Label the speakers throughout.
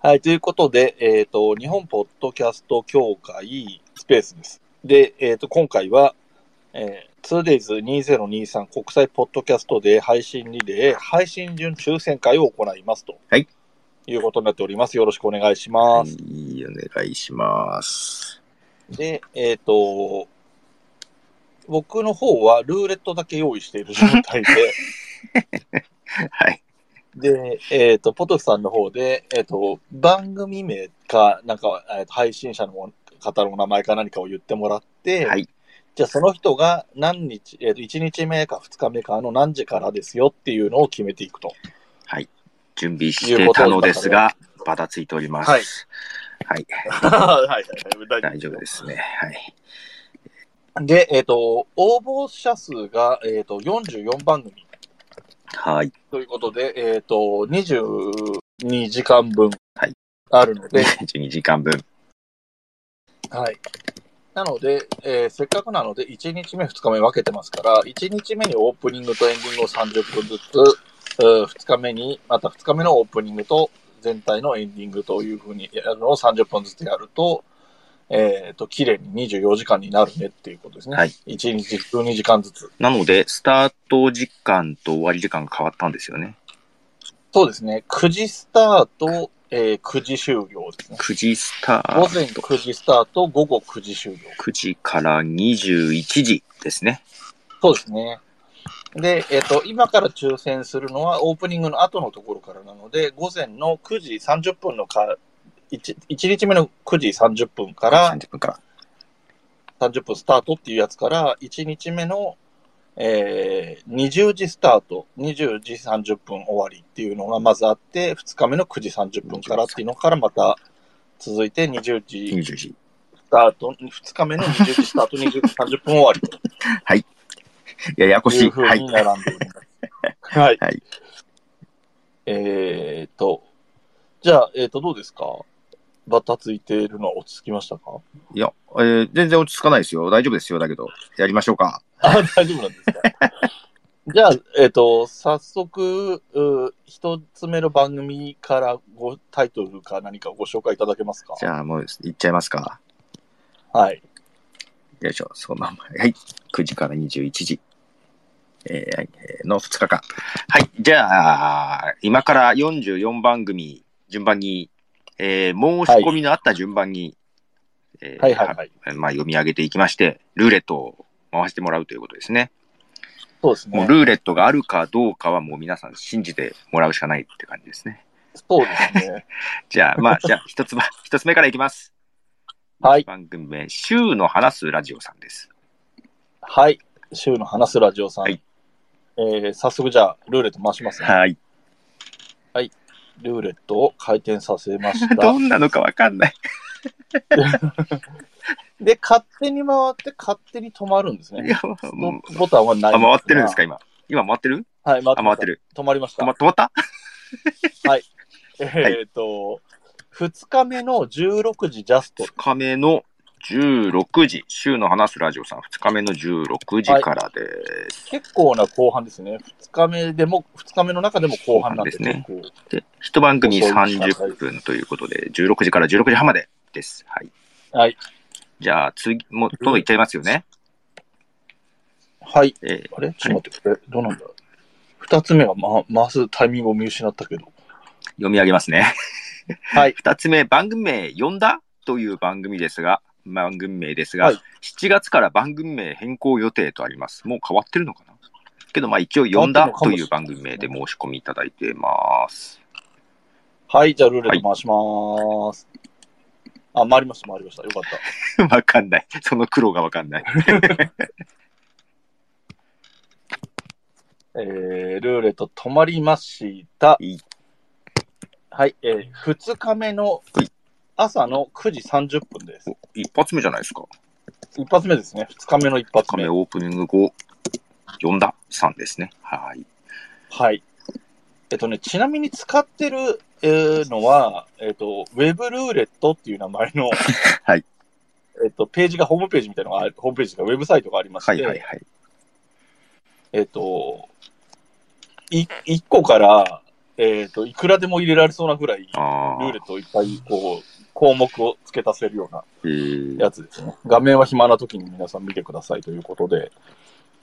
Speaker 1: はい、ということで、えっ、と、日本ポッドキャスト協会スペースです。で、えっ、と、今回は、えー、2days2023 国際ポッドキャストで配信リレー配信順抽選会を行いますと。
Speaker 2: はい。
Speaker 1: いうことになっております。よろしくお願いします。
Speaker 2: いいお願いします。
Speaker 1: で、えっ、と、僕の方はルーレットだけ用意している状態で、
Speaker 2: はい。
Speaker 1: で、えっ、と、ポトフさんの方で、えっ、と、番組名か、なんか、えーと配信者の方の名前か何かを言ってもらって、
Speaker 2: はい。
Speaker 1: じゃあその人が何日、えっ、と、1日目か2日目かの何時からですよっていうのを決めていくと。
Speaker 2: はい。準備してたのですが、ばたついております。
Speaker 1: はい。
Speaker 2: はい。
Speaker 1: はいはいはい、
Speaker 2: 大丈夫ですね。はい。
Speaker 1: で、えっ、と、応募者数が、えっ、と、44番組
Speaker 2: はい。
Speaker 1: ということで、えっ、と、22時間分
Speaker 2: はい
Speaker 1: あるので、
Speaker 2: 12時間分。
Speaker 1: はい。なので、えーせっかくなので、1日目、2日目分けてますから、1日目にオープニングとエンディングを30分ずつ、うー2日目に、また2日目のオープニングと全体のエンディングというふうにやるのを30分ずつやると、えっ、と、綺麗に24時間になるねっていうことですね。
Speaker 2: はい。
Speaker 1: 1日12時間ずつ。
Speaker 2: なので、スタート時間と終わり時間が変わったんですよね。
Speaker 1: そうですね。9時スタート、えー9時終了ですね。
Speaker 2: 9時スター
Speaker 1: 午前9時スタート、午後9時終了。
Speaker 2: 9時から21時ですね。
Speaker 1: そうですね。で、えっ、と、今から抽選するのはオープニングの後のところからなので、午前の9時30分のか、1, 1日目の9時30分から
Speaker 2: 30分から。
Speaker 1: 30分スタートっていうやつから、1日目の、えー、20時スタート、20時30分終わりっていうのがまずあって、2日目の9時30分からっていうのからまた続いて20時
Speaker 2: 20時。
Speaker 1: スタート、2日目の20時スタート、20時30分終わりと。
Speaker 2: ややこしい。
Speaker 1: いうふう
Speaker 2: はい。
Speaker 1: に並んでおります。はい。
Speaker 2: はい
Speaker 1: えーっと、じゃあ、えーっと、どうですか？バタついているのは落ち着きましたか？
Speaker 2: いや、えー全然落ち着かないですよ。大丈夫ですよ。だけど、やりましょうか。
Speaker 1: あ、大丈夫なんですか？じゃあ、えーっと、早速、う一つ目の番組からごタイトルか何かご紹介いただけますか？
Speaker 2: じゃあ、もう、いっちゃいますか。
Speaker 1: はい。
Speaker 2: よいしょ、そのまま。はい。9時から21時。えーえーの2日間。はい。じゃあ、今から44番組、順番に、えー申し込みのあった順番に、えー
Speaker 1: はいはいはい。
Speaker 2: まあ、読み上げていきまして、ルーレットを回してもらうということですね。
Speaker 1: そうですね。
Speaker 2: もうルーレットがあるかどうかはもう皆さん信じてもらうしかないって感じですね。
Speaker 1: そうですね。
Speaker 2: じゃあ、まあ、じゃあ、一つば、一つ目からいきます。
Speaker 1: はい。
Speaker 2: 番組名、週の話すラジオさんです。
Speaker 1: はい。週の話すラジオさん。
Speaker 2: はい
Speaker 1: えー早速じゃあ、ルーレット回しますね。
Speaker 2: はい。
Speaker 1: ルーレットを回転させました。
Speaker 2: どんなのかわかんない。
Speaker 1: で、勝手に回って勝手に止まるんですね。
Speaker 2: いや、もう
Speaker 1: ボタンはない
Speaker 2: あ、回ってるんですか、
Speaker 1: が
Speaker 2: 今。今回ってる？
Speaker 1: はい、回って
Speaker 2: あ、回ってる。
Speaker 1: 止まりました。
Speaker 2: 止ま止まった？
Speaker 1: えっ、と、2日目の16時ジャスト
Speaker 2: ?2。日目の16時、週の話すラジオさん、2日目の16時からです。
Speaker 1: 結構な後半ですね。2日目でも、2日目の中でも後半なんで
Speaker 2: すね。で、一番組
Speaker 1: 遅い
Speaker 2: 30分ということで、16時から16時半までです。はい。
Speaker 1: はい。
Speaker 2: じゃあ、次、もう、どんどんいっちゃいますよね。
Speaker 1: はい。
Speaker 2: えー
Speaker 1: あれ？ちょっと待って、これ、どうなんだ？2つ目は、ま、回すタイミングを見失ったけど。
Speaker 2: 読み上げますね。
Speaker 1: はい。
Speaker 2: 二つ目、番組名、呼んだ？という番組ですが、番組名ですが、
Speaker 1: はい
Speaker 2: 7月から番組名変更予定とあります。もう変わってるのかな？けど、まあ一応、呼んだという番組名で申し込みいただいてます。
Speaker 1: はい、じゃあルーレット回します。あ、回りました、回りました。よかった。
Speaker 2: わかんない。その苦労がわかんない。
Speaker 1: えー、ルーレット止まりました。
Speaker 2: いい
Speaker 1: はい、えー、2日目の朝の9時30分です。
Speaker 2: 一発目じゃないですか。
Speaker 1: 一発目ですね。2日目の一発目。
Speaker 2: カメオープニング後、呼んださんですね。はい。
Speaker 1: はい。えっとね、ちなみに使ってる、えーのは、えっと、ウェブルーレットっていう名前の、
Speaker 2: はい。
Speaker 1: えっと、ページが、ホームページみたいなのがある、ホームページがウェブサイトがありまして、
Speaker 2: はいはいはい。
Speaker 1: えっと、い、1個からえっ、と、いくらでも入れられそうなぐらい、
Speaker 2: ああ。
Speaker 1: ルーレットをいっぱい、こう、項目を付け足せるような
Speaker 2: えー
Speaker 1: やつですね。画面は暇な時に皆さん見てくださいということで。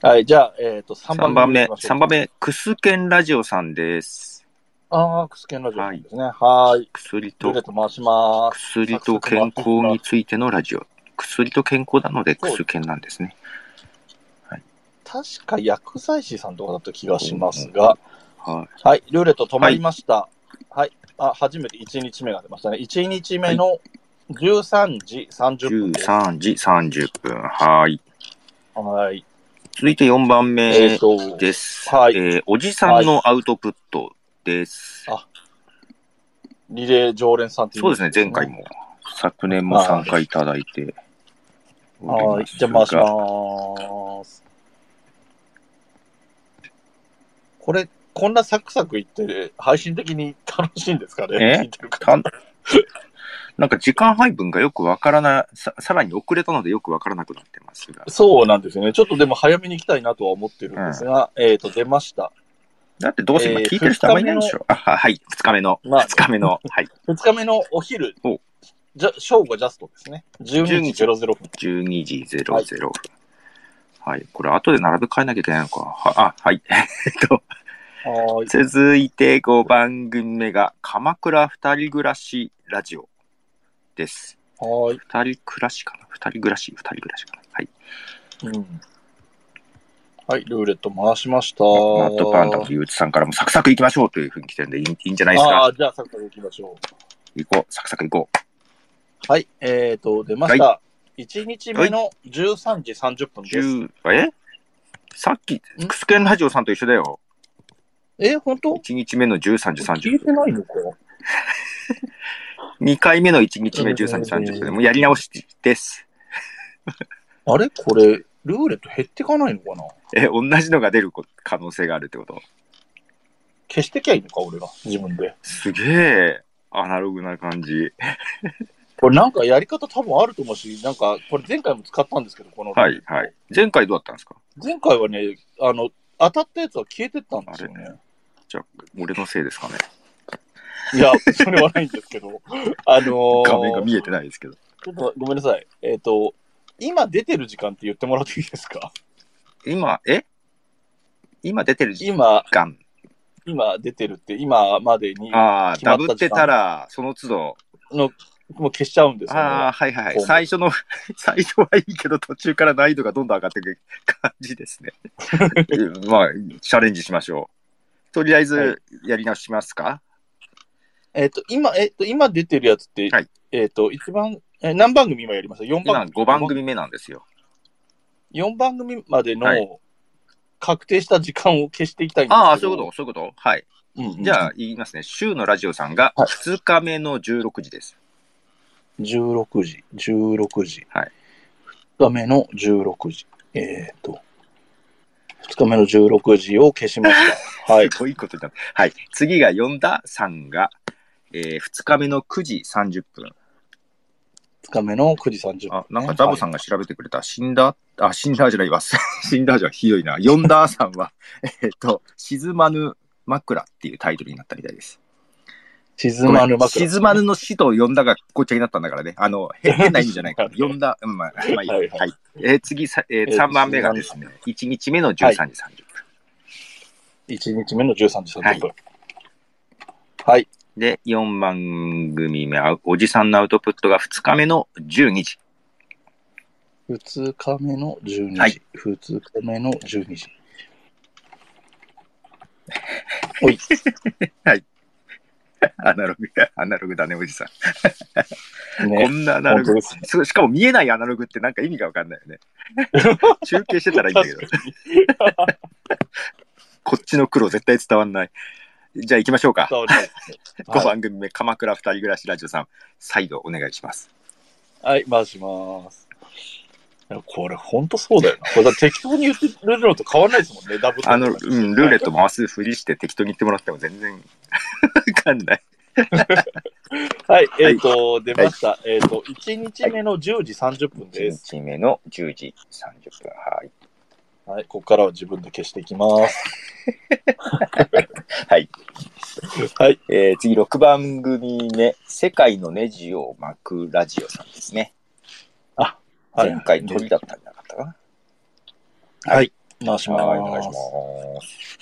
Speaker 1: はい、じゃあ、えっ、と、3
Speaker 2: 3
Speaker 1: 番目
Speaker 2: 番目、
Speaker 1: 行きましょう
Speaker 2: 3番目、クスケンラジオさんです。
Speaker 1: ああ、クスケンラジオさんですね。はーい。
Speaker 2: 薬と。薬と健康についてのラジオ。薬と健康なのでクスケンなんですね。
Speaker 1: 確か薬剤師さんとかだった気がしますが、
Speaker 2: は
Speaker 1: はい、ルーレット止まりました。はい、あ、初めて1日目が出ましたね。1日目の13時
Speaker 2: い。
Speaker 1: 30分です。
Speaker 2: 13時30分。はい。
Speaker 1: はい。
Speaker 2: 続いて4番目
Speaker 1: と、
Speaker 2: です。
Speaker 1: はい
Speaker 2: えーおじさんのアウトプットです。
Speaker 1: あリレー常連さんってい
Speaker 2: そうですね、前回。も、昨年も参加いただいて
Speaker 1: はい、じゃあ回し
Speaker 2: が
Speaker 1: ます。これ、こんなサクサクいって、配信的に楽しいんですかね？
Speaker 2: なんか時間配分がよくわからない、ささらに遅れたのでよくわからなくなってますが。
Speaker 1: そうなんですよね。ちょっとでも早めに行きたいなとは思ってるんですが、えっ、と、出ました。
Speaker 2: だってどうせ今
Speaker 1: えー
Speaker 2: 聞いてる人あんまりいないでしょ？あははい、2日目の。
Speaker 1: まあ
Speaker 2: 2日目の。はい。
Speaker 1: 二日目のお昼
Speaker 2: お、
Speaker 1: じゃ正午ジャストですね。12時00分。
Speaker 2: 12時00分。はい。これ後で並べ替えなきゃいけないのか。はあ、はい。えっと、
Speaker 1: はーい。
Speaker 2: 続いて5番組目が、鎌倉二人暮らしラジオです。
Speaker 1: はーい。
Speaker 2: 二人暮らしかな？二人暮らし二人暮らしかな？はい。
Speaker 1: うん。はい、ルーレット回しました。
Speaker 2: マットパンダのゆうちさんからもサクサク行きましょうというふうに来てるんでいいいいんじゃないですか？
Speaker 1: ああ、じゃあ、サクサク行きましょう。
Speaker 2: 行こう。サクサク行こ
Speaker 1: はい、えっ、と、出ました。1日目の13時30分
Speaker 2: う。
Speaker 1: です。
Speaker 2: 10え？さっき
Speaker 1: ん、
Speaker 2: クスケンラジオさんと一緒だよ。
Speaker 1: え、本当
Speaker 2: ？1日目の13時30
Speaker 1: 聞いてないの？か
Speaker 2: 2回目の1日目13時30分でもうやり直しです。
Speaker 1: あれ？これ、ルーレット減ってかないのかな？
Speaker 2: え、同じのが出るこ可能性があるってこと？
Speaker 1: 消してきゃいいのか俺が。自分で。
Speaker 2: すげえ、アナログな感じ。
Speaker 1: これなんかやり方多分あると思うし、なんか、これ前回も使ったんですけど、この。
Speaker 2: はい、はい。前回どうだったんですか？
Speaker 1: 前回はね、あの、当たったやつは消えてったんですよね。
Speaker 2: じゃあ、俺のせいですかね。
Speaker 1: いや、それはないんですけど、あのー
Speaker 2: 画面が見えてないですけど。
Speaker 1: ちょっとごめんなさい。えっ、と、今出てる時間って言ってもらっていいですか？
Speaker 2: 今、え？今出てる時
Speaker 1: 今、
Speaker 2: 間。
Speaker 1: 今出てるって、今までに
Speaker 2: ああ、ダブってたら、その都度。
Speaker 1: の、もう消しちゃうんですよ、ね。
Speaker 2: ああ、はいはいはい。最初の、最初はいいけど、途中から難易度がどんどん上がっていく感じですね。まあ、チャレンジしましょう。とりあえ
Speaker 1: はい
Speaker 2: ず、やり直しますか、
Speaker 1: えっ、と、今、えっ、と、今出てるやつって、
Speaker 2: はい
Speaker 1: えっ、と、一番、え何番組今やります ?4
Speaker 2: 今、
Speaker 1: 番組。
Speaker 2: 5番組目なんですよ。
Speaker 1: 4番組までの、
Speaker 2: はい
Speaker 1: 確定した時間を消していきたいんですけど。
Speaker 2: ああ、そういうこと、そういうこと？はい。
Speaker 1: と、うんうん
Speaker 2: じゃあ、言いますね。週のラジオさんが
Speaker 1: はい
Speaker 2: 2日目の16時です。
Speaker 1: 16時、16時。
Speaker 2: はい。
Speaker 1: 2日目の16時。えっ、と、2日目の16時を消しました。はい。
Speaker 2: すごいことになった。はい。次が4ださんが、えー、2日目の9時30分。
Speaker 1: 2日目の9時30分、
Speaker 2: あ、なんかザボさんが調べてくれた。死んだ？あ、死んだじゃないわ。死んだじゃひどいな。ヨンダーさんは、えっと、沈まぬ枕っていうタイトルになったみたいです。
Speaker 1: 静まぬ枕。
Speaker 2: 沈まぬの死と呼んだがごっちゃになったんだからね。あの、へ 変な意味じゃないから。呼んだ、うん、まあ、まあいいや。
Speaker 1: はい
Speaker 2: はい
Speaker 1: はい
Speaker 2: えー次さ、えー、3番目がですね、1日目の13時30分。
Speaker 1: 1日目の13時30分。はい。
Speaker 2: で、4番組目は、おじさんのアウトプットが2日目の12時。
Speaker 1: 2日目の12時。
Speaker 2: はい
Speaker 1: 2日目の12時。おい。
Speaker 2: アナログ、アナログだね、おじさん。こ
Speaker 1: ね。
Speaker 2: んなアナログ
Speaker 1: ね。
Speaker 2: しかも見えないアナログってなんか意味がわかんないよね。中継してたらいいんだけど。こっちの黒絶対伝わんない。じゃあ行きましょうか。
Speaker 1: 伝わりますね
Speaker 2: 5番組目、鎌倉二人暮らしラジオさん、再度お願いします。
Speaker 1: はい、回します。これ、ほんとそうだよな。これだ適当に言ってるのと変わらないですもんね、ダブル
Speaker 2: あの、うん、ルーレット回すふりして適当に言ってもらっても全然 わかんない。
Speaker 1: はい、えっ、と、出ました。えっ、と、1日目の10時30分
Speaker 2: 1
Speaker 1: です。
Speaker 2: 日目の10時30分。はい。
Speaker 1: はい、ここからは自分で消していきます。
Speaker 2: はい。
Speaker 1: はい。
Speaker 2: えー次6番組目、世界のネジを巻くラジオさんですね。
Speaker 1: はい
Speaker 2: 前回鳥だったんじゃなかったかな？
Speaker 1: はい。回します。
Speaker 2: はい、お願いします。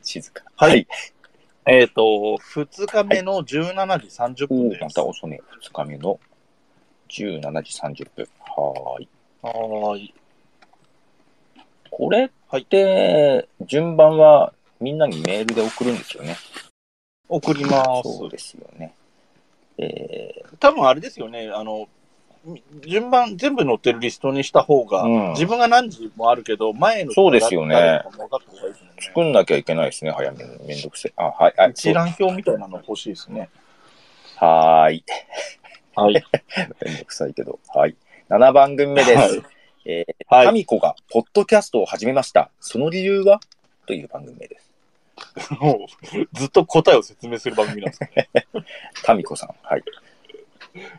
Speaker 2: 静か。
Speaker 1: はい。えっ、と、2日目の17時30分で、
Speaker 2: おーますた遅ね。2日目の17時30分。はーい。
Speaker 1: はーい。
Speaker 2: これって、順番はみんなにメールで送るんですよね？
Speaker 1: 送ります。
Speaker 2: そうですよね。え
Speaker 1: 多分あれですよね、あの、順番全部載ってるリストにした方が、
Speaker 2: うん
Speaker 1: 自分が何時もあるけど、前の
Speaker 2: そうですよね。作んなきゃいけないですね、早めに。めんどくせえ。あ、はい、はい。
Speaker 1: 一覧表みたいなの欲しいですね。
Speaker 2: はーい。
Speaker 1: はい。
Speaker 2: めんどくさいけど。はい。7番組目です。
Speaker 1: はい
Speaker 2: えー、
Speaker 1: はい
Speaker 2: タミコがポッドキャストを始めました。その理由は？という番組名です。
Speaker 1: もう、ずっと答えを説明する番組なんですね。
Speaker 2: タミコさん。はい。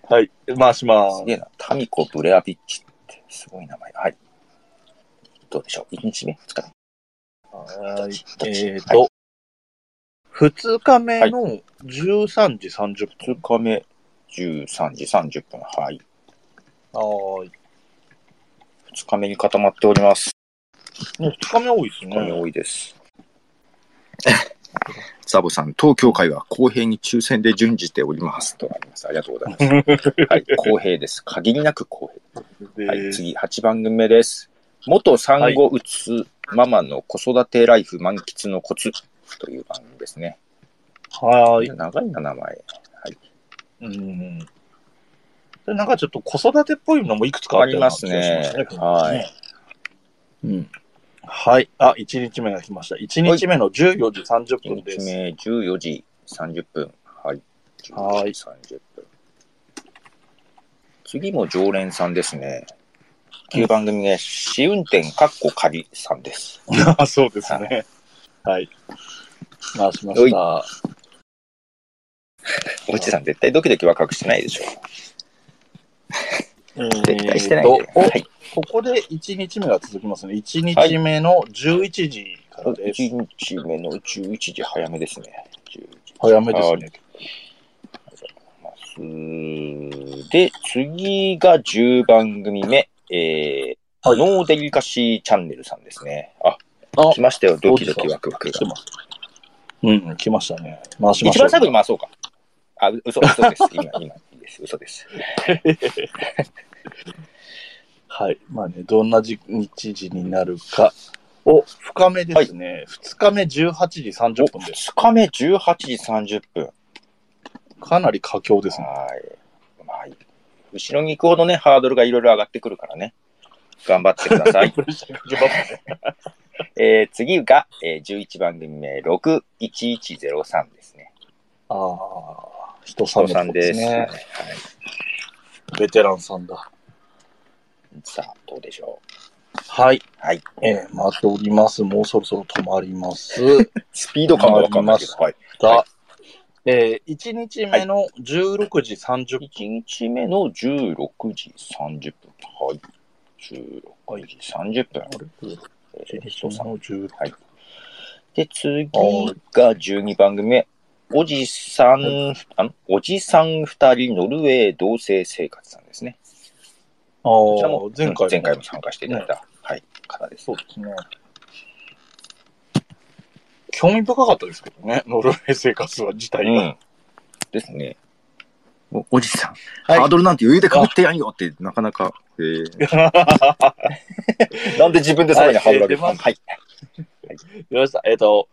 Speaker 1: はい。回します
Speaker 2: すげえな。タミコ・ブレアビッチってすごい名前。はい。どうでしょう ?1 日目 ?2 日目？
Speaker 1: はい。
Speaker 2: どっち？
Speaker 1: えっ、と、2日目の13時30分。
Speaker 2: 2日目13時30分。はい。
Speaker 1: はーい。
Speaker 2: 2日目に固まっております。
Speaker 1: もう2日目多いです
Speaker 2: 2日目
Speaker 1: ね。
Speaker 2: 多いです。ザボさん、東京会は公平に抽選で順じております。とあります。ありがとうございます。はい、公平です。限りなく公平。はい、
Speaker 1: で、
Speaker 2: 次、8番組目です。元産後うつママの子育てライフ満喫のコツという番組ですね。
Speaker 1: はーい。
Speaker 2: 長いな、名前。はい。
Speaker 1: うん。でなんかちょっと子育てっぽいのもいくつかあったような気がしますね。
Speaker 2: ありますねはい。
Speaker 1: うん。はい。あ、1日目が来ました。1日目の14時30
Speaker 2: 1
Speaker 1: 分です。
Speaker 2: 日目14時30分。はい。
Speaker 1: はい
Speaker 2: 14時30分。次も常連さんですね。9番組で、試運転かっこ仮さんです。
Speaker 1: あ そうですね。はい。回しました。
Speaker 2: おじさん絶対ドキドキワクワクしてないでしょ。絶対してないで。
Speaker 1: えーとお
Speaker 2: はい。
Speaker 1: ここで1日目が続きますね。1日目の11時からです。
Speaker 2: 1日目の11時早めですね。11時
Speaker 1: 早めですね。
Speaker 2: で、次が10番組目。えー
Speaker 1: はい
Speaker 2: ノーデリカシーチャンネルさんですね。あ、
Speaker 1: あ
Speaker 2: 来ましたよ。ドキドキワクワクが。
Speaker 1: うん、来ましたね。回しましょう。
Speaker 2: 一番最後に回そうか。あ、う嘘、嘘です。今、今、いいです。嘘です。
Speaker 1: はい。まあね、どんなじ日時になるか。お、深めですね。2日目18時30分です。
Speaker 2: 2日目18時30分。
Speaker 1: かなり佳境ですね。
Speaker 2: はい。まあ、後ろに行くほどね、ハードルがいろいろ上がってくるからね。頑張ってください。えー、次が、えー、11番組目、61103ですね。
Speaker 1: ああ、人さん
Speaker 2: で。
Speaker 1: ですすね
Speaker 2: はい。。
Speaker 1: ベテランさんだ。
Speaker 2: さあ、どうでしょ
Speaker 1: はい。
Speaker 2: う。はい。
Speaker 1: えー、待っております。もうそろそろ止まります。
Speaker 2: スピード感がわかんないけど。はい。
Speaker 1: が、
Speaker 2: は
Speaker 1: えー、1日目の16時30分。
Speaker 2: 1日目の16時30分。はい。16時30分。えー、
Speaker 1: 1
Speaker 2: 人さん
Speaker 1: 日目の16
Speaker 2: はい。で、次が12番組目。おじさん、あの、おじさん二人ノルウェー同棲生活さんですね。
Speaker 1: ああ、前回
Speaker 2: 前回も参加していただいた、はい、方です。
Speaker 1: そうですね。興味深かったですけどね、ノルウェー生活は自体が。
Speaker 2: うん。ですね。おおじさん、
Speaker 1: はい
Speaker 2: ハードルなんて余裕でかぶってやんよって、なかなか、えー、なんで自分でさらにハードル上げた
Speaker 1: はい
Speaker 2: はい。
Speaker 1: 出ました。えっ、と、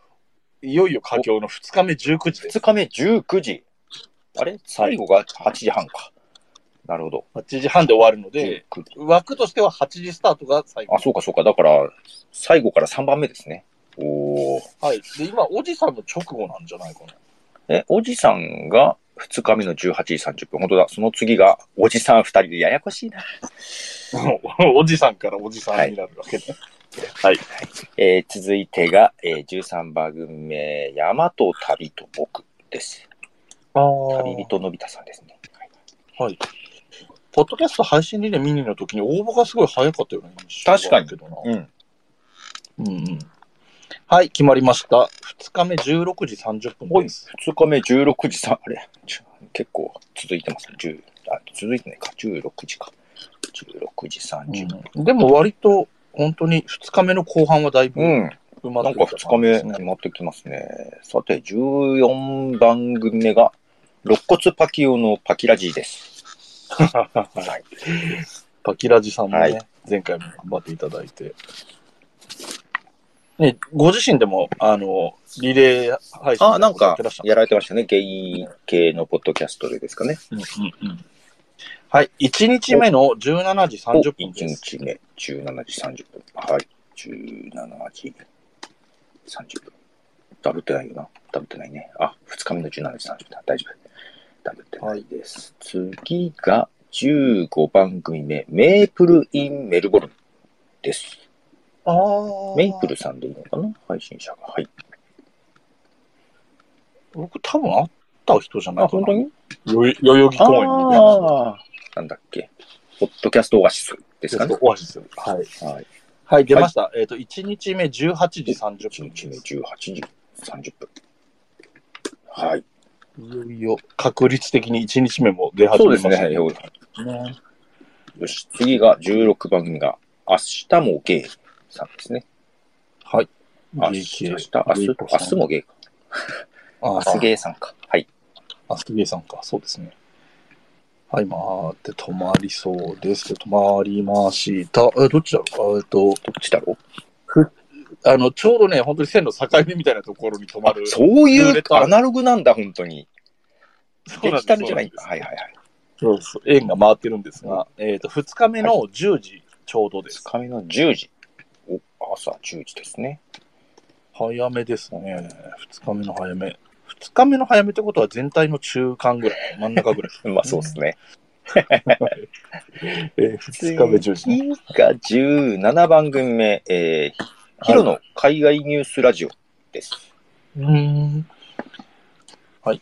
Speaker 1: いよいよ佳境の2日目19時です。
Speaker 2: 2日目19時。あれ？最後が8時半か。なるほど。
Speaker 1: 8時半で終わるので、
Speaker 2: 19時
Speaker 1: 枠としては8時スタートが最後
Speaker 2: あ、。そうかそうか。だから、最後から3番目ですね。おー。
Speaker 1: はい。で、今、おじさんの直後なんじゃないかな。
Speaker 2: え、おじさんが2日目の18時30分。本当だ。その次が、おじさん2人でややこしいな。
Speaker 1: おじさんからおじさんになるわけで。はい。
Speaker 2: えー続いてが、えー13番組目、山と旅と僕です。
Speaker 1: あ
Speaker 2: 旅人のび太さんですね。
Speaker 1: はい。ポッドキャスト配信リレーミニの時に応募がすごい早かったような印象があるけどな。
Speaker 2: うん。
Speaker 1: うんうん。はい、決まりました。2日目16時30分です。
Speaker 2: 2日目16時さ、あれ？結構続いてますね。10あ、続いてないか。16時か。16時30分。
Speaker 1: うんでも割と、本当に2日目の後半はだいぶ
Speaker 2: うん。
Speaker 1: 埋ま
Speaker 2: なんか
Speaker 1: ってきた
Speaker 2: 2日目
Speaker 1: 感じですね
Speaker 2: 決まってきますね。さて、14番組目が、肋骨パキオのパキラジーです。はい。
Speaker 1: パキラジさんもね、
Speaker 2: はい
Speaker 1: 前回も頑張っていただいて。ね、ご自身でも、あの、リレー配信
Speaker 2: あ、なんかやられてましたね。ゲイ系のポッドキャストでですかね。
Speaker 1: うんうんうんはい、1日目の17時30分
Speaker 2: 1
Speaker 1: です。
Speaker 2: 日目、17時30分。はい。17時30分。ダブってないよな。ダブってないね。あ、2日目の17時30分だ。大丈夫。ダブってないです。次が15番組目、メープルインメルボルンです。
Speaker 1: あー
Speaker 2: メイプルさんでいいのかな？配信者が。はい。
Speaker 1: 僕多分会った人じゃない
Speaker 2: あ、
Speaker 1: かな。
Speaker 2: 本当に？
Speaker 1: よ代々木公園にね。
Speaker 2: ああ。なんだっけ？ポッドキャストオアシスですかね？
Speaker 1: オアシス。はい。
Speaker 2: はい。
Speaker 1: はい、出ました。えっ、と、1日目18時30
Speaker 2: 1
Speaker 1: 分
Speaker 2: 日目
Speaker 1: です。
Speaker 2: 18時30分。はい。
Speaker 1: いよいよ確率的に1日目も出始め
Speaker 2: そうですね。
Speaker 1: ましたね。
Speaker 2: はい
Speaker 1: ね
Speaker 2: よし、次が16番組が、明日もゲイさんですね。
Speaker 1: はい。
Speaker 2: 明日、明日、明日、明日もゲイか。
Speaker 1: あ
Speaker 2: 明日ゲイさんか。はい。
Speaker 1: アストゲーさんか、そうですね。はい、回って止まりそうです。止まりました。え、どっちだ？ろうあえっと、
Speaker 2: どっちだろ
Speaker 1: あの、ちょうどね、本当に線の境目みたいなところに止まる。
Speaker 2: うそういうアナログなんだ、本当に。デジタルじゃない？はいはいはい。
Speaker 1: そうそう、円が回ってるんですが、えっ、と、2日目の10時ちょうどです。
Speaker 2: 2日目の10時。お、朝10時ですね。
Speaker 1: 早めですね。2日目の早め。2日目の早めってことは全体の中間ぐらい、真ん中ぐらい。
Speaker 2: まあそうですね。
Speaker 1: えー、2日目10時、ね。
Speaker 2: 次が17番組目、えー、ヒロの海外ニュースラジオです。
Speaker 1: うーん。はい。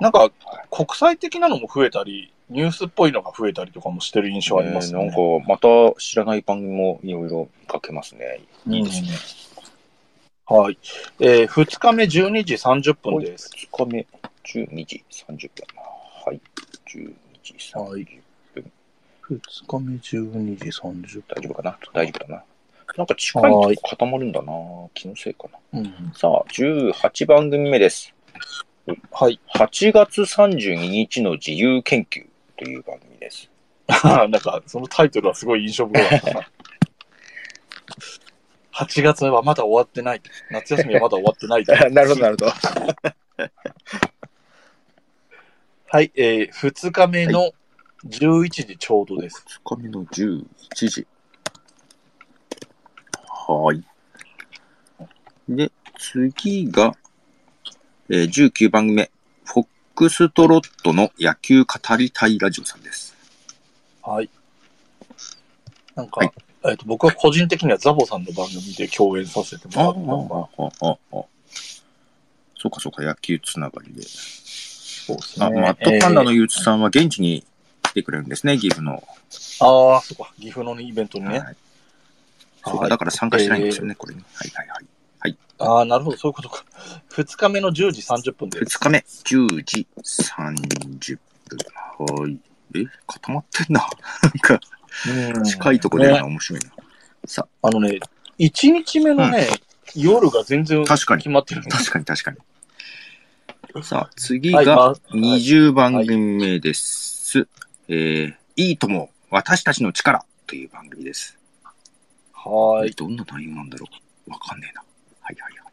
Speaker 1: なんか、国際的なのも増えたり、ニュースっぽいのが増えたりとかもしてる印象ありますね。
Speaker 2: ねなんか、また知らない番組もいろいろ見かけますね。いいですね。
Speaker 1: はい。えー、2日目12時30分です。
Speaker 2: 2日目、12時30分。はい。12時30分。
Speaker 1: はい。2日目12時30
Speaker 2: 大丈夫かな？大丈夫だな。なんか近いと固まるんだな。気のせいかな。
Speaker 1: 分。うん。
Speaker 2: さあ、18番組目です。
Speaker 1: はい。8
Speaker 2: 8月32日の自由研究という番組です。
Speaker 1: なんか、そのタイトルはすごい印象深かったな。8月はまだ終わってない。夏休みはまだ終わってない。
Speaker 2: なるほど、なるほど。
Speaker 1: はい。えー、2日目の11時ちょうどです。
Speaker 2: 2日目の11時。はい。で、次が、えー19番組目。フォックストロットの野球語りたいラジオさんです。
Speaker 1: はい。なんか、
Speaker 2: はい
Speaker 1: えっと、僕は個人的にはザボさんの番組で共演させてもらったのが、
Speaker 2: ああ、ああ。そうかそうか、野球つながりで。
Speaker 1: そうですね。
Speaker 2: あ、マットパンダの
Speaker 1: えー
Speaker 2: ゆうつさんは現地に来てくれるんですね、岐阜の。
Speaker 1: ああ、そうか。岐阜のイベントにね。
Speaker 2: はい。そうか、
Speaker 1: はい
Speaker 2: だから参加してないんですよね、これね。はいはいはい。
Speaker 1: ああ、なるほど。そういうことか。2日目の10時30分です。
Speaker 2: 2日目、10時30分。はい。え、固まってんな。なんか、
Speaker 1: うん
Speaker 2: 近いとこでやる
Speaker 1: ね
Speaker 2: の面白いな。さ
Speaker 1: あのね、1日目のね、夜が全然
Speaker 2: 確かに
Speaker 1: 決まってるんです
Speaker 2: 確かに確かに。さあ、次が
Speaker 1: あはい
Speaker 2: 20番組目です。えー、いいとも、私たちの力という番組です。
Speaker 1: はーい。
Speaker 2: どんな内容なんだろうわかんねえな。はいはいはい。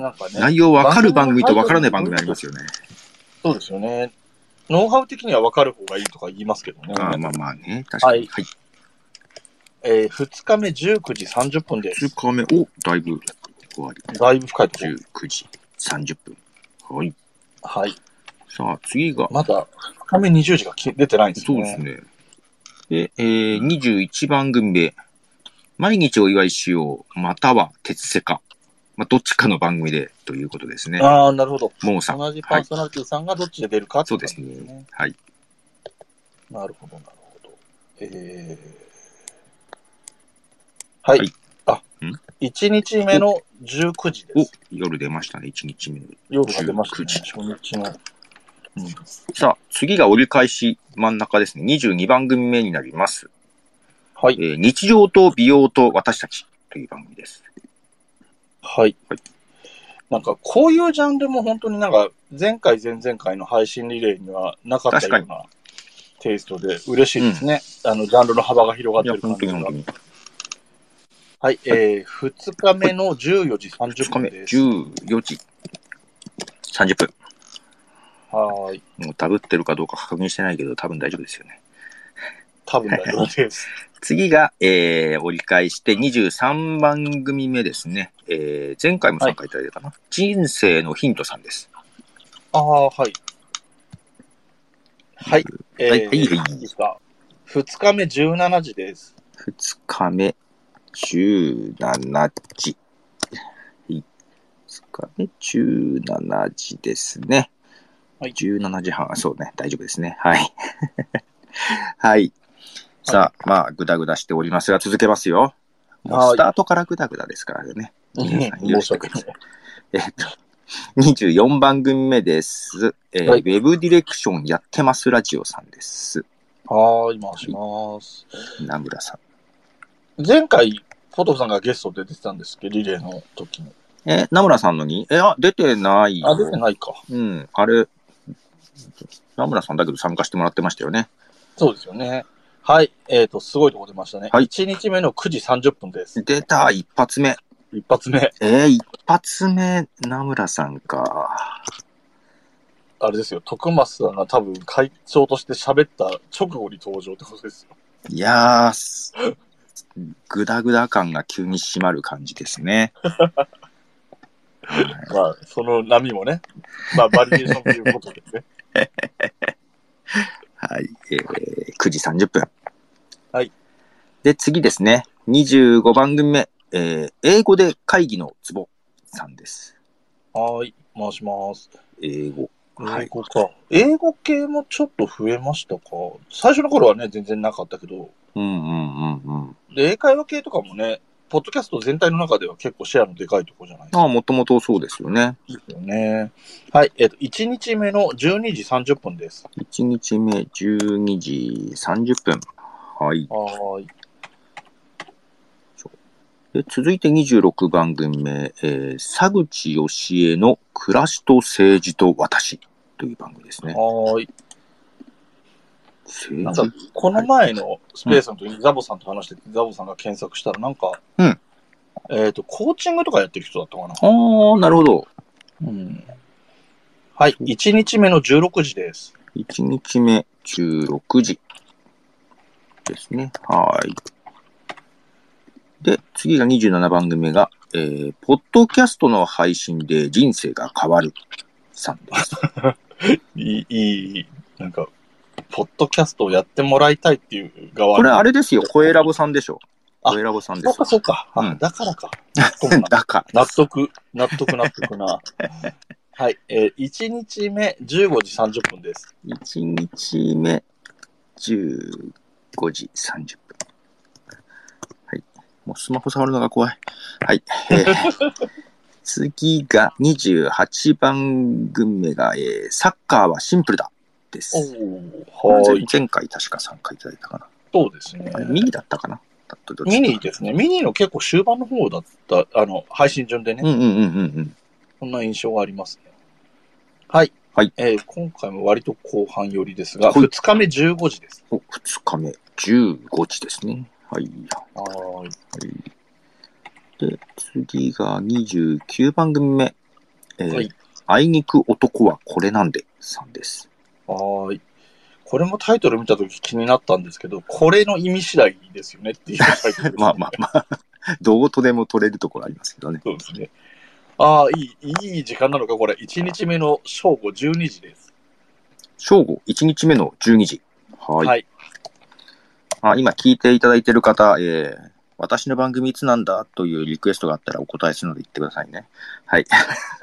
Speaker 1: なんかね、
Speaker 2: 内容わかる番組とわからない番組ありますよね。
Speaker 1: そうですよね。ノウハウ的には分かる方がいいとか言いますけどね。
Speaker 2: あーまあまあね、確かに。はい。
Speaker 1: えー、2日目19時30分です。
Speaker 2: 2日目、お、だいぶ終わり。
Speaker 1: だいぶ深いところ。
Speaker 2: 19時30分。はい。
Speaker 1: はい。
Speaker 2: さあ、次が、
Speaker 1: まだ2日目20時がき出てないんですよね。
Speaker 2: そうですね。で、えー、21番組で、毎日お祝いしよう、または鉄セか。まあ、どっちかの番組でということですね。
Speaker 1: ああ、なるほど。
Speaker 2: もうさん。
Speaker 1: 同じパーソナリティさんがどっちで出るかって
Speaker 2: そうですね。はい。
Speaker 1: なるほど、なるほど。えー、はい。
Speaker 2: はい
Speaker 1: あ、1日目の19時で
Speaker 2: お
Speaker 1: す。、
Speaker 2: 夜出ましたね、1日目の。
Speaker 1: 夜が出ましたね。
Speaker 2: 19
Speaker 1: 初日の。うん、
Speaker 2: さあ、次が折り返し真ん中ですね。22番組目になります。
Speaker 1: はい
Speaker 2: え。ー日常と美容と私たちという番組です。
Speaker 1: はい
Speaker 2: はい。
Speaker 1: なんか、こういうジャンルも本当になんか、前回、前々回の配信リレーにはなかったようなテイストで嬉しいですね。あの、ジャンルの幅が広がってる感じが。はい。えー、2日目の14時
Speaker 2: 2
Speaker 1: 30
Speaker 2: 日目、
Speaker 1: 分です。
Speaker 2: 14時30分。
Speaker 1: はーい。
Speaker 2: もうダブってるかどうか確認してないけど、多分大丈夫ですよね。
Speaker 1: 多分大丈夫です。
Speaker 2: 次が、えー、折り返して23番組目ですね。えー、前回も参加いただいたかな。人生のヒントさんです。
Speaker 1: ああ、はい。はい。えー、
Speaker 2: はいはいはい
Speaker 1: いいですか？2日目17時です。
Speaker 2: 2日目、17時。2日目、17時ですね。
Speaker 1: はい
Speaker 2: 17時半、そうね、大丈夫ですね。はい。はい。さあ、まあ、ぐだぐだしておりますが、続けますよ。もう
Speaker 1: はい
Speaker 2: スタートからぐだぐだですからね。
Speaker 1: 申し訳ない。
Speaker 2: えっと、24番組目です。えー
Speaker 1: はい
Speaker 2: ウェブディレクションやってますラジオさんです。
Speaker 1: はーい、回します。
Speaker 2: 名村さん。
Speaker 1: 前回、ポトフさんがゲストで出てたんですけど、リレーの時に。
Speaker 2: え、名村さんのに？え、あ、出てないよ
Speaker 1: あ、出てないか。
Speaker 2: うん、あれ、名村さんだけど参加してもらってましたよね。
Speaker 1: そうですよね。はい。えっ、と、すごいとこ出ましたね。
Speaker 2: はい
Speaker 1: 1日目の9時30分です。
Speaker 2: 出た、一発目。
Speaker 1: 一発目。
Speaker 2: えー、一発目、名村さんか。
Speaker 1: あれですよ、徳松さんが多分会長として喋った直後に登場ってことですよ。
Speaker 2: いやー、すぐだぐだ感が急に締まる感じですね。
Speaker 1: まあ、その波もね、まあ、バリエーションということですね。
Speaker 2: はい、えー、9時30分。
Speaker 1: はい。
Speaker 2: で、次ですね。25番組目。えー、英語で会議のツボさんです。
Speaker 1: はーい、回します。
Speaker 2: 英語。はい。
Speaker 1: 英語か。英語系もちょっと増えましたか？最初の頃はね、全然なかったけど、
Speaker 2: うんうんうんうん。
Speaker 1: で、英会話系とかもね、ポッドキャスト全体の中では結構シェアのでかいところじゃないですか。
Speaker 2: ああ、もともとそうですよね。
Speaker 1: ですよね。はい、えっ、と、1日目の12時30分です。
Speaker 2: 1日目12時30分。はい。
Speaker 1: はーい。
Speaker 2: で続いて26番組目、えー、佐口義恵の暮らしと政治と私という番組ですね。
Speaker 1: はーい。なんか
Speaker 2: 政治、
Speaker 1: この前のスペースの時にザボさんと話してて、ザボさんが検索したら、なんか、
Speaker 2: うん
Speaker 1: えっ、と、コーチングとかやってる人だったかな。
Speaker 2: ああ、なるほど。
Speaker 1: うん。はい、1日目の16時です。
Speaker 2: 1日目16時ですね。はい。で、次が27番組が、えー、ポッドキャストの配信で人生が変わるさんです。
Speaker 1: いい、いい、なんか、ポッドキャストをやってもらいたいっていう側
Speaker 2: これあ
Speaker 1: れ
Speaker 2: れですよ、声ラボさんでしょ。
Speaker 1: あ
Speaker 2: 声ラボさんです
Speaker 1: そうか、。そうか。あ
Speaker 2: うん
Speaker 1: だからか。
Speaker 2: だから。
Speaker 1: 納得、納得、納得な。はい、えー、1日目15時30分です。
Speaker 2: 1日目15時30分。はい。もうスマホ触るのが怖い。はい。えー 次が28番組目が、えーサッカーはシンプルだです。
Speaker 1: おはーい。
Speaker 2: 前回確か参加いただいたかな。
Speaker 1: そうですね
Speaker 2: ミニだったかな
Speaker 1: ミニですね。ミニの結構終盤の方だった、あの、配信順でね、
Speaker 2: うんうんうんうんうん。
Speaker 1: そんな印象がありますね。はい。
Speaker 2: はい
Speaker 1: えー今回も割と後半寄りですが、
Speaker 2: はい
Speaker 1: 2日目15時です。
Speaker 2: お、2日目15時ですね。はい。
Speaker 1: はーい。
Speaker 2: で、次が29番組目。えー
Speaker 1: はい
Speaker 2: あいにく男はこれなんでさんです。
Speaker 1: はーい。これもタイトル見たとき気になったんですけど、これの意味次第ですよねっていうタイトルね
Speaker 2: まあまあまあ、どうとでも取れるところありますけどね。
Speaker 1: そうですね。ああ、いい、いい時間なのか、これ。1日目の正午12時です。
Speaker 2: 正午、1日目の12時。はい。
Speaker 1: はい。
Speaker 2: あ今聞いていただいている方、えー、私の番組いつなんだというリクエストがあったらお答えするので言ってくださいね。はい。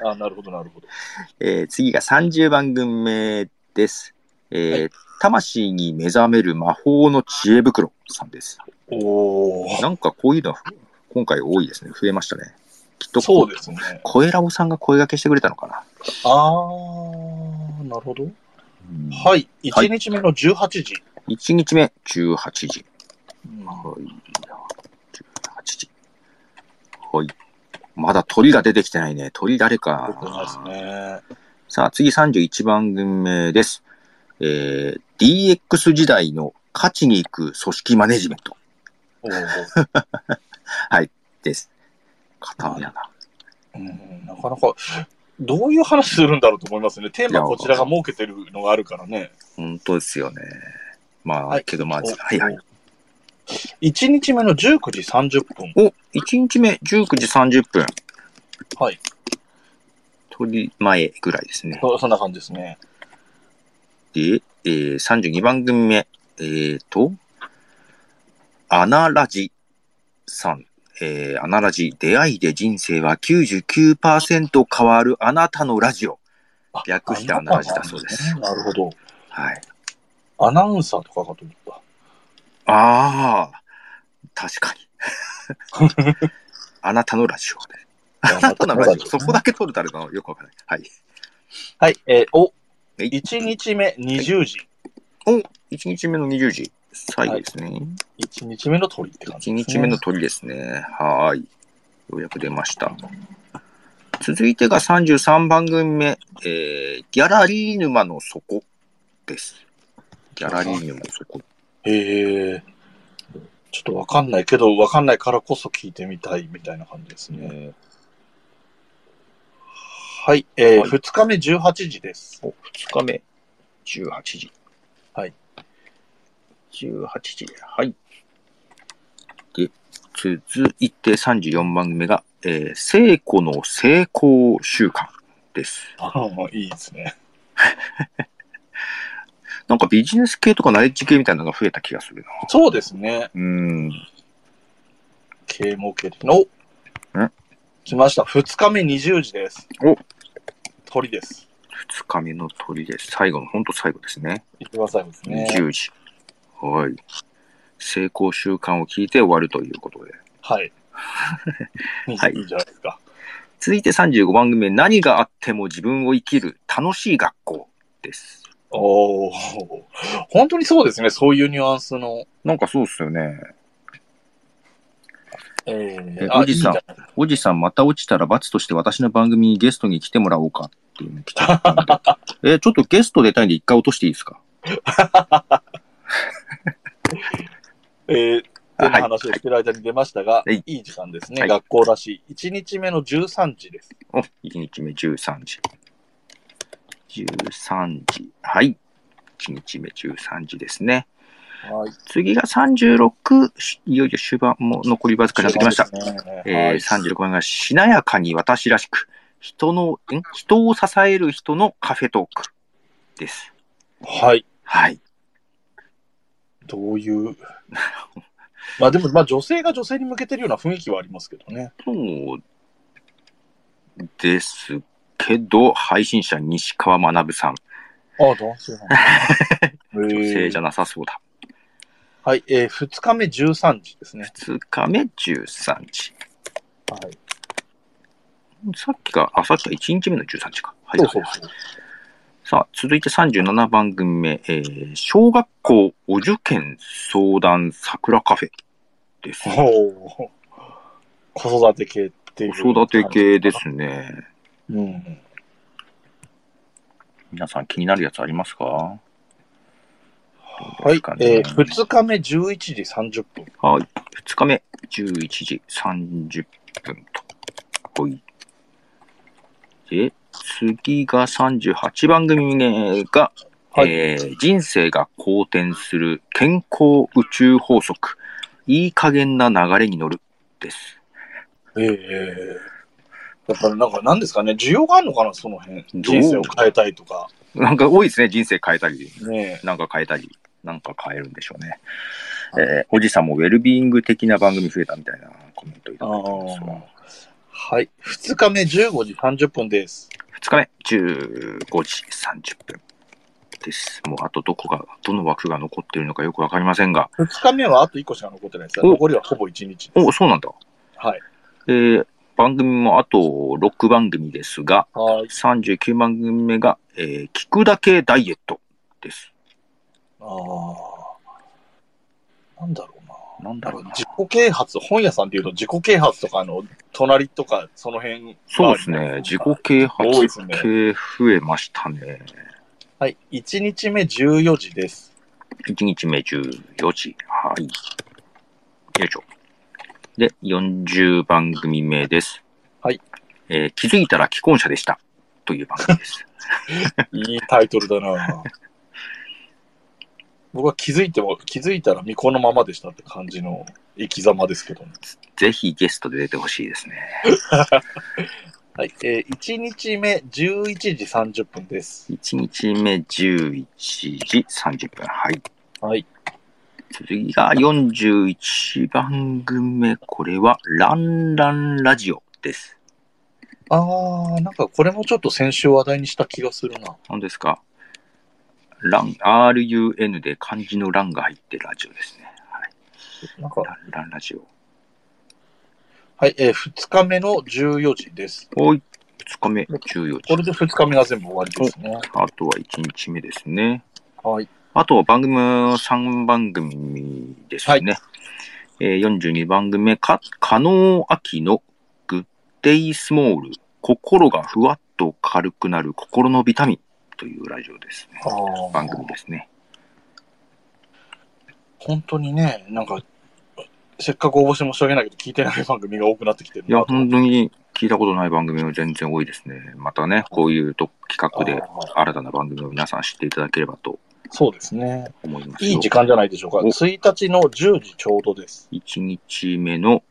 Speaker 1: あ あ、なるほど、なるほど。
Speaker 2: えー次が30番組目です。えー
Speaker 1: はい
Speaker 2: 魂に目覚める魔法の知恵袋さんです。
Speaker 1: おー。
Speaker 2: なんかこういうの、こ今回多いですね。増えましたね。きっと、
Speaker 1: そうですね。
Speaker 2: 声ラボさんが声掛けしてくれたのかな。
Speaker 1: あー、なるほど。はい。1日目の18時。
Speaker 2: 1日目、18時。
Speaker 1: うん
Speaker 2: はい。18時。はい。まだ鳥が出てきてないね。鳥誰か。
Speaker 1: ですね。
Speaker 2: さあ、次31番組目です。えー、DX 時代の勝ちに行く組織マネジメント
Speaker 1: おー
Speaker 2: です。固めやな。
Speaker 1: うん、なかなか、どういう話するんだろうと思いますね。テーマこちらが設けてるのがあるからね。
Speaker 2: 本当ですよね。まあ、
Speaker 1: はい
Speaker 2: けどまあ、
Speaker 1: お
Speaker 2: はいはい。。
Speaker 1: 1日目の19時30分。
Speaker 2: お、1日目19時30分。
Speaker 1: はい。
Speaker 2: 鳥前ぐらいですね。
Speaker 1: そそんな感じですね。
Speaker 2: で、えー、32番組目。えーと、アナラジさん。えー、アナラジ、出会いで人生は99%変わるあなたのラジオ。
Speaker 1: あ
Speaker 2: 略してアナラジだそうです。
Speaker 1: なるほど。
Speaker 2: はい。
Speaker 1: アナウンサーとかかと思った。
Speaker 2: ああ、確かに。あなたのラジオで。あなたのラジオ。そこだけ取るたるのよくわからない。はい。
Speaker 1: はい。えーお、
Speaker 2: はい
Speaker 1: 1日目20時。
Speaker 2: お、1日目の20時。最後ですね。
Speaker 1: 1日目の鳥って感じ
Speaker 2: 1
Speaker 1: です、ね。
Speaker 2: 日目の鳥ですね。はーい。ようやく出ました。続いてが33番組目、えー、ギャラリー沼の底です。ギャラリー沼の底。
Speaker 1: へえ。ちょっとわかんないけど、わかんないからこそ聞いてみたいみたいな感じですね。
Speaker 2: ね
Speaker 1: はい。えー
Speaker 2: はい
Speaker 1: 2日目18時です。
Speaker 2: お、2日目、18時。
Speaker 1: はい。
Speaker 2: 18時。はい。で、続いて34番目が、えー、聖子の成功習慣です。
Speaker 1: ああ、いいですね。
Speaker 2: なんかビジネス系とかナレッジ系みたいなのが増えた気がするな。
Speaker 1: そうですね。
Speaker 2: うーん。
Speaker 1: 啓蒙系的な。お
Speaker 2: ん
Speaker 1: 来ました。2日目20時です。
Speaker 2: お
Speaker 1: 鳥です。
Speaker 2: 2日目の鳥です。最後の、ほんと最後ですね。
Speaker 1: 一番最後ですね。
Speaker 2: 10時。はい。成功習慣を聞いて終わるということで。
Speaker 1: はい。
Speaker 2: はい
Speaker 1: いいじゃないですか。
Speaker 2: 続いて35番組目、何があっても自分を生きる楽しい学校です。
Speaker 1: おお、本当にそうですね。そういうニュアンスの。
Speaker 2: なんかそうっすよね。
Speaker 1: え
Speaker 2: え
Speaker 1: ー、
Speaker 2: おじさん
Speaker 1: いい
Speaker 2: おじさんまた落ちたら罰として私の番組にゲストに来てもらおうかっていうの来ちゃったんで。え、ちょっとゲスト出たいんで一回落としていいですか？
Speaker 1: えー、
Speaker 2: あ
Speaker 1: ってな話をしてる間に出ましたが、
Speaker 2: はい
Speaker 1: いい時間ですね。
Speaker 2: はい
Speaker 1: 学校らしい。1日目の13時です。
Speaker 2: お、1日目13時。13時。はい。1日目13時ですね。
Speaker 1: はい。
Speaker 2: 次が36、いよいよ終盤も残りわずかになってきました。
Speaker 1: ね
Speaker 2: えー
Speaker 1: はい
Speaker 2: 36番が、しなやかに私らしく、人の、ん？人を支える人のカフェトークです。
Speaker 1: はい。
Speaker 2: はい。
Speaker 1: どういう？まあでも、まあ女性が女性に向けてるような雰囲気はありますけどね。
Speaker 2: そうですけど、配信者西川学さん、
Speaker 1: ああ、男性なんだ。
Speaker 2: 女性じゃ
Speaker 1: な
Speaker 2: なさそうだ。
Speaker 1: はい。えー、2日目13時ですね。
Speaker 2: 2日目13時。
Speaker 1: はい。
Speaker 2: さっきが、あ、さっきが1日目の13時か。はい。
Speaker 1: そうそうそう。
Speaker 2: さあ、続いて37番組目、えー、小学校お受験相談桜カフェです。
Speaker 1: おお。子育て系っていう。
Speaker 2: 子育て。系ですね。
Speaker 1: うん。
Speaker 2: 皆さん気になるやつありますか？
Speaker 1: はい。えー、2日目11時30分。
Speaker 2: はい。2日目、11時30分と。はい。で、次が38番組目が、
Speaker 1: はい
Speaker 2: えー人生が好転する健康宇宙法則。いい加減な流れに乗る。です。
Speaker 1: ええやっぱりなんか、なんですかね、需要があるのかな、その辺。人生を変えたいとか。
Speaker 2: なんか多いですね。人生変えたり、
Speaker 1: ね
Speaker 2: なんか変えたり、なんか変えるんでしょうね。えーおじさんもウェルビーイング的な番組増えたみたいなコメントい
Speaker 1: あ
Speaker 2: ただいてますわ
Speaker 1: ーはい。2日目15時30分です。
Speaker 2: 2日目、15時30分です。もうあとどこが、どの枠が残っているのかよくわかりませんが。
Speaker 1: 2日目はあと1個しか残ってないです残りはほぼ1日。
Speaker 2: お、そうなんだ。
Speaker 1: はい。
Speaker 2: えー番組もあと6番組ですが、
Speaker 1: はい。
Speaker 2: 39番組目が、えー聞くだけダイエットです。
Speaker 1: ああ。なんだろうな。
Speaker 2: なんだろうな。
Speaker 1: 自己啓発、本屋さんでいうと自己啓発とかの隣とかその辺。
Speaker 2: そうですね。自己啓発系増えましたね。
Speaker 1: はい。1日目14時です。
Speaker 2: 1日目14時。はい。よいしょ。で、40番組目です。
Speaker 1: はい。
Speaker 2: えー気づいたら既婚者でした。という番組です。
Speaker 1: いいタイトルだな僕は気づいても、気づいたら未婚のままでしたって感じの生き様ですけどね。
Speaker 2: ぜひゲストで出てほしいですね。
Speaker 1: はい。えー、1日目11時30分です。
Speaker 2: 1日目11時30分。はい。
Speaker 1: はい。
Speaker 2: 次が41番組目。これは、ランランラジオです。
Speaker 1: あー、なんかこれもちょっと先週話題にした気がするな。
Speaker 2: 何ですか？ラン、RUN で漢字のランが入ってるラジオですね。はい。
Speaker 1: なんか、
Speaker 2: ランランラジオ。
Speaker 1: はい。えー、2日目の14時です。
Speaker 2: おい、2日目、14時。
Speaker 1: これで2日目が全部終わりですね。
Speaker 2: あとは1日目ですね。
Speaker 1: はい。
Speaker 2: あとは番組3番組ですね。えー42番組目、か、加納秋のグッデイスモール、心がふわっと軽くなる心のビタミンというラジオですね。番組ですね。
Speaker 1: 本当にね、なんか、せっかく応募して申し訳ないけど、聞いてない番組が多くなってきてる
Speaker 2: いや、本当に聞いたことない番組も全然多いですね。またね、こういうと企画で新たな番組を皆さん知っていただければと
Speaker 1: そうですね。
Speaker 2: 思いますよ。
Speaker 1: いい時間じゃないでしょうか。
Speaker 2: お
Speaker 1: 1日の10時ちょうどです。
Speaker 2: 1日目の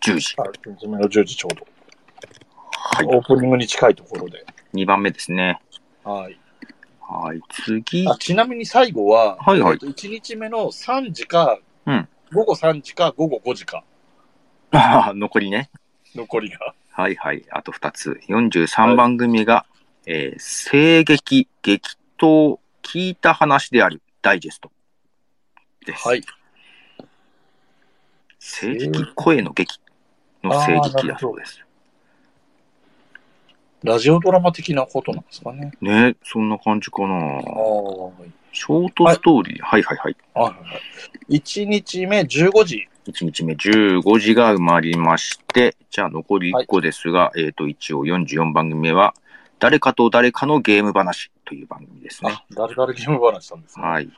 Speaker 2: 10時。
Speaker 1: はい、1日目の10時ちょうど。
Speaker 2: はい。
Speaker 1: オープニングに近いところで。
Speaker 2: 2番目ですね。
Speaker 1: はい。
Speaker 2: はい。次。
Speaker 1: あちなみに最後は、
Speaker 2: はいはい
Speaker 1: えっと1日目の3時か、
Speaker 2: うん
Speaker 1: 午後3時か午後5時か、
Speaker 2: あー残りね。
Speaker 1: 残りが。
Speaker 2: はいはい。あと2つ。43番組が、えー、声劇、激闘、聞いた話であるダイジェストです。
Speaker 1: はい。
Speaker 2: 声劇、声の劇の声劇だそうです。
Speaker 1: ラジオドラマ的なことなんですかね。
Speaker 2: ねそんな感じかな。
Speaker 1: はい。
Speaker 2: ショートストーリー、はい、はいはい
Speaker 1: はいはいはい。1日目15時。
Speaker 2: 1日目15時が埋まりまして、じゃあ残り1個ですが、えっ、と、一応44番組目は、誰かと誰かのゲーム話という番組ですね。
Speaker 1: あ、誰々ゲーム話したんですね。
Speaker 2: はい。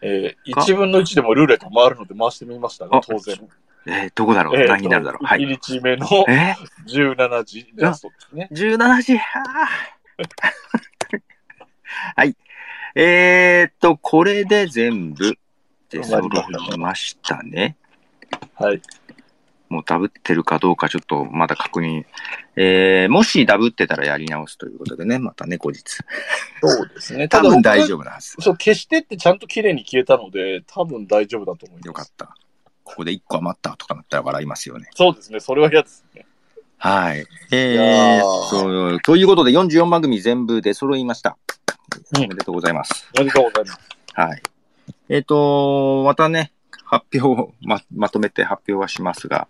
Speaker 1: えー、
Speaker 2: が
Speaker 1: 1分の1でもルーレット回るので回してみましたが、
Speaker 2: あ
Speaker 1: 当然。
Speaker 2: えー、どこだろう、
Speaker 1: えーと
Speaker 2: 何になるだろう？はい。
Speaker 1: 1日目の
Speaker 2: え
Speaker 1: 17時ラストですね。
Speaker 2: 17時？はい。えー、っと、これで全部出揃いましたね。
Speaker 1: はい。
Speaker 2: もうダブってるかどうかちょっとまだ確認。えー、もしダブってたらやり直すということでね、またね、後日。
Speaker 1: そうですね。
Speaker 2: 多分大
Speaker 1: 夫。
Speaker 2: 丈夫なはず。
Speaker 1: そう、消してってちゃんと綺麗に消えたので、多分大丈夫だと思います。
Speaker 2: よかった。ここで1個余ったとかなったら笑いますよね。
Speaker 1: そうですね。それは嫌ですね。
Speaker 2: はい。
Speaker 1: い
Speaker 2: え
Speaker 1: やー
Speaker 2: ー、そう、ということで44番組全部出揃いました。お
Speaker 1: うん
Speaker 2: めでとうございます。
Speaker 1: おめでとうございます。
Speaker 2: はい。えっ、と、またね、発表をま、まとめて発表はしますが。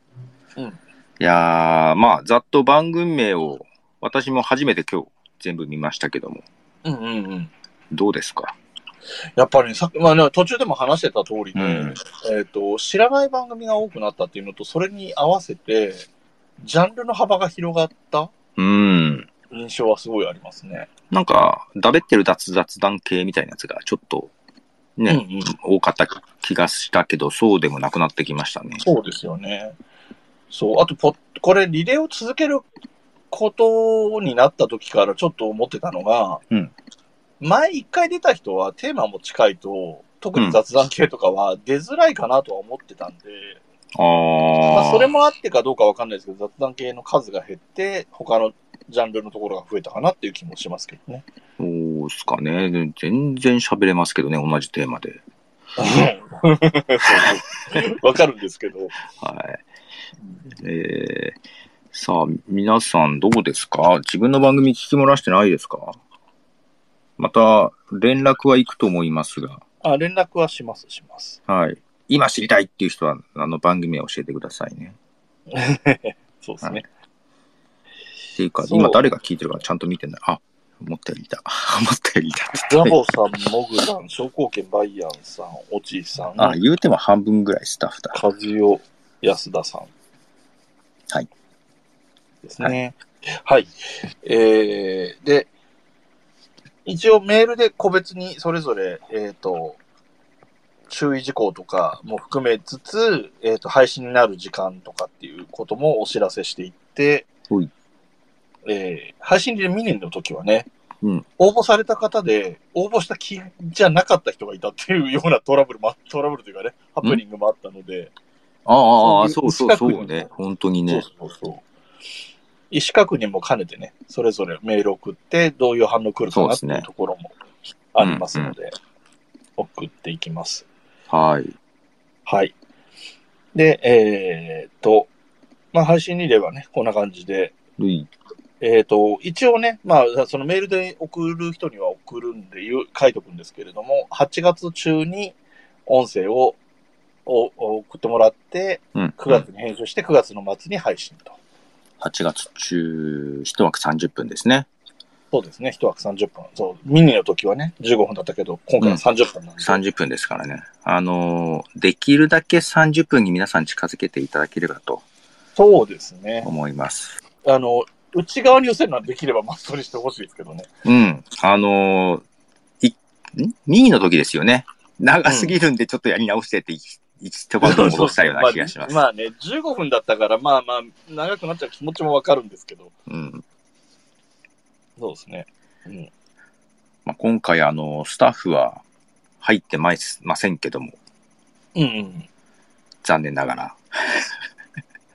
Speaker 1: うん
Speaker 2: いやー、まあ、ざっと番組名を、私も初めて今日全部見ましたけども、
Speaker 1: うんうんうん。
Speaker 2: どうですか？
Speaker 1: やっぱりね、さっき、まあね、途中でも話してた通りで、
Speaker 2: うん
Speaker 1: えっ、と、知らない番組が多くなったっていうのと、それに合わせて、ジャンルの幅が広がった
Speaker 2: うん。
Speaker 1: 印象はすごいありますね。
Speaker 2: なんか、だべってる雑雑談系みたいなやつがちょっと、ね、
Speaker 1: うんうん
Speaker 2: 多かった気がしたけど、そうでもなくなってきましたね。
Speaker 1: そうですよね。そう。あとポ、これ、リレーを続けることになった時からちょっと思ってたのが、
Speaker 2: うん
Speaker 1: 前一回出た人はテーマも近いと、特に雑談系とかは出づらいかなとは思ってたんで。まあ、それもあってかどうかわかんないですけど、雑談系の数が減って、他のジャンルのところが増えたかなっていう気もしますけどね。
Speaker 2: そうっすかね。全然喋れますけどね、同じテーマで。
Speaker 1: わかるんですけど。
Speaker 2: はい。えー、さあ、皆さんどうですか？自分の番組聞き漏らしてないですか？また、連絡は行くと思いますが、
Speaker 1: あ、連絡はします、します。
Speaker 2: はい。今知りたいっていう人は、あの番組を教えてくださいね。
Speaker 1: そうですね。
Speaker 2: っていうか、今誰が聞いてるかちゃんと見てない。あ、思ったよりいた。思ったよりいた。
Speaker 1: ザボさん、モグさん、商工券バイアンさん、おじいさん、
Speaker 2: あ、言うても半分ぐらいスタッフだ。
Speaker 1: 和代安田さん。
Speaker 2: はい。
Speaker 1: ですね。はい。えー、で、一応メールで個別にそれぞれ、えっ、と、注意事項とかも含めつつ、えっ、と、配信になる時間とかっていうこともお知らせしていって
Speaker 2: ほい、
Speaker 1: えー配信でミニの時はね、
Speaker 2: うん
Speaker 1: 応募された方で、応募した気じゃなかった人がいたっていうような トラブルもあ、トラブルというかね、ハプニングもあったので、
Speaker 2: ああああ、
Speaker 1: そ
Speaker 2: そううそうそうね。本当にね。
Speaker 1: そうそうそう。意思確認も兼ねてね、それぞれメール送って、どういう反応来るかなっていうところもありますので、送っていきます。
Speaker 2: はい。
Speaker 1: はい。で、えーっと、まあ、配信リレーはね、こんな感じで、
Speaker 2: うい。
Speaker 1: えーっと、一応ね、まあ、そのメールで送る人には送るんで、書いておくんですけれども、8月中に音声をを送ってもらって、
Speaker 2: うん。
Speaker 1: 9月に編集して9月の末に配信と。
Speaker 2: 8月中、1枠30分ですね。
Speaker 1: そうですね、1枠30分。そう、ミニの時はね、15分だったけど、今回は30分なんで。
Speaker 2: 30分ですからね。あのーできるだけ30分に皆さん近づけていただければと
Speaker 1: そうですね。
Speaker 2: 思います。
Speaker 1: あの、内側に寄せるのはできればマストにしてほしいですけどね。
Speaker 2: うん。あのーい、ん ?2 の時ですよね。長すぎるんでちょっとやり直してって一一晩と戻したような気がします。
Speaker 1: まあ、まあね、15分だったから、まあまあ、長くなっちゃう気持ちもわかるんですけど。
Speaker 2: うん。
Speaker 1: そうですね。うん。
Speaker 2: まあ、今回あの、スタッフは入ってまいませんけども、
Speaker 1: うんうん。
Speaker 2: 残念ながら。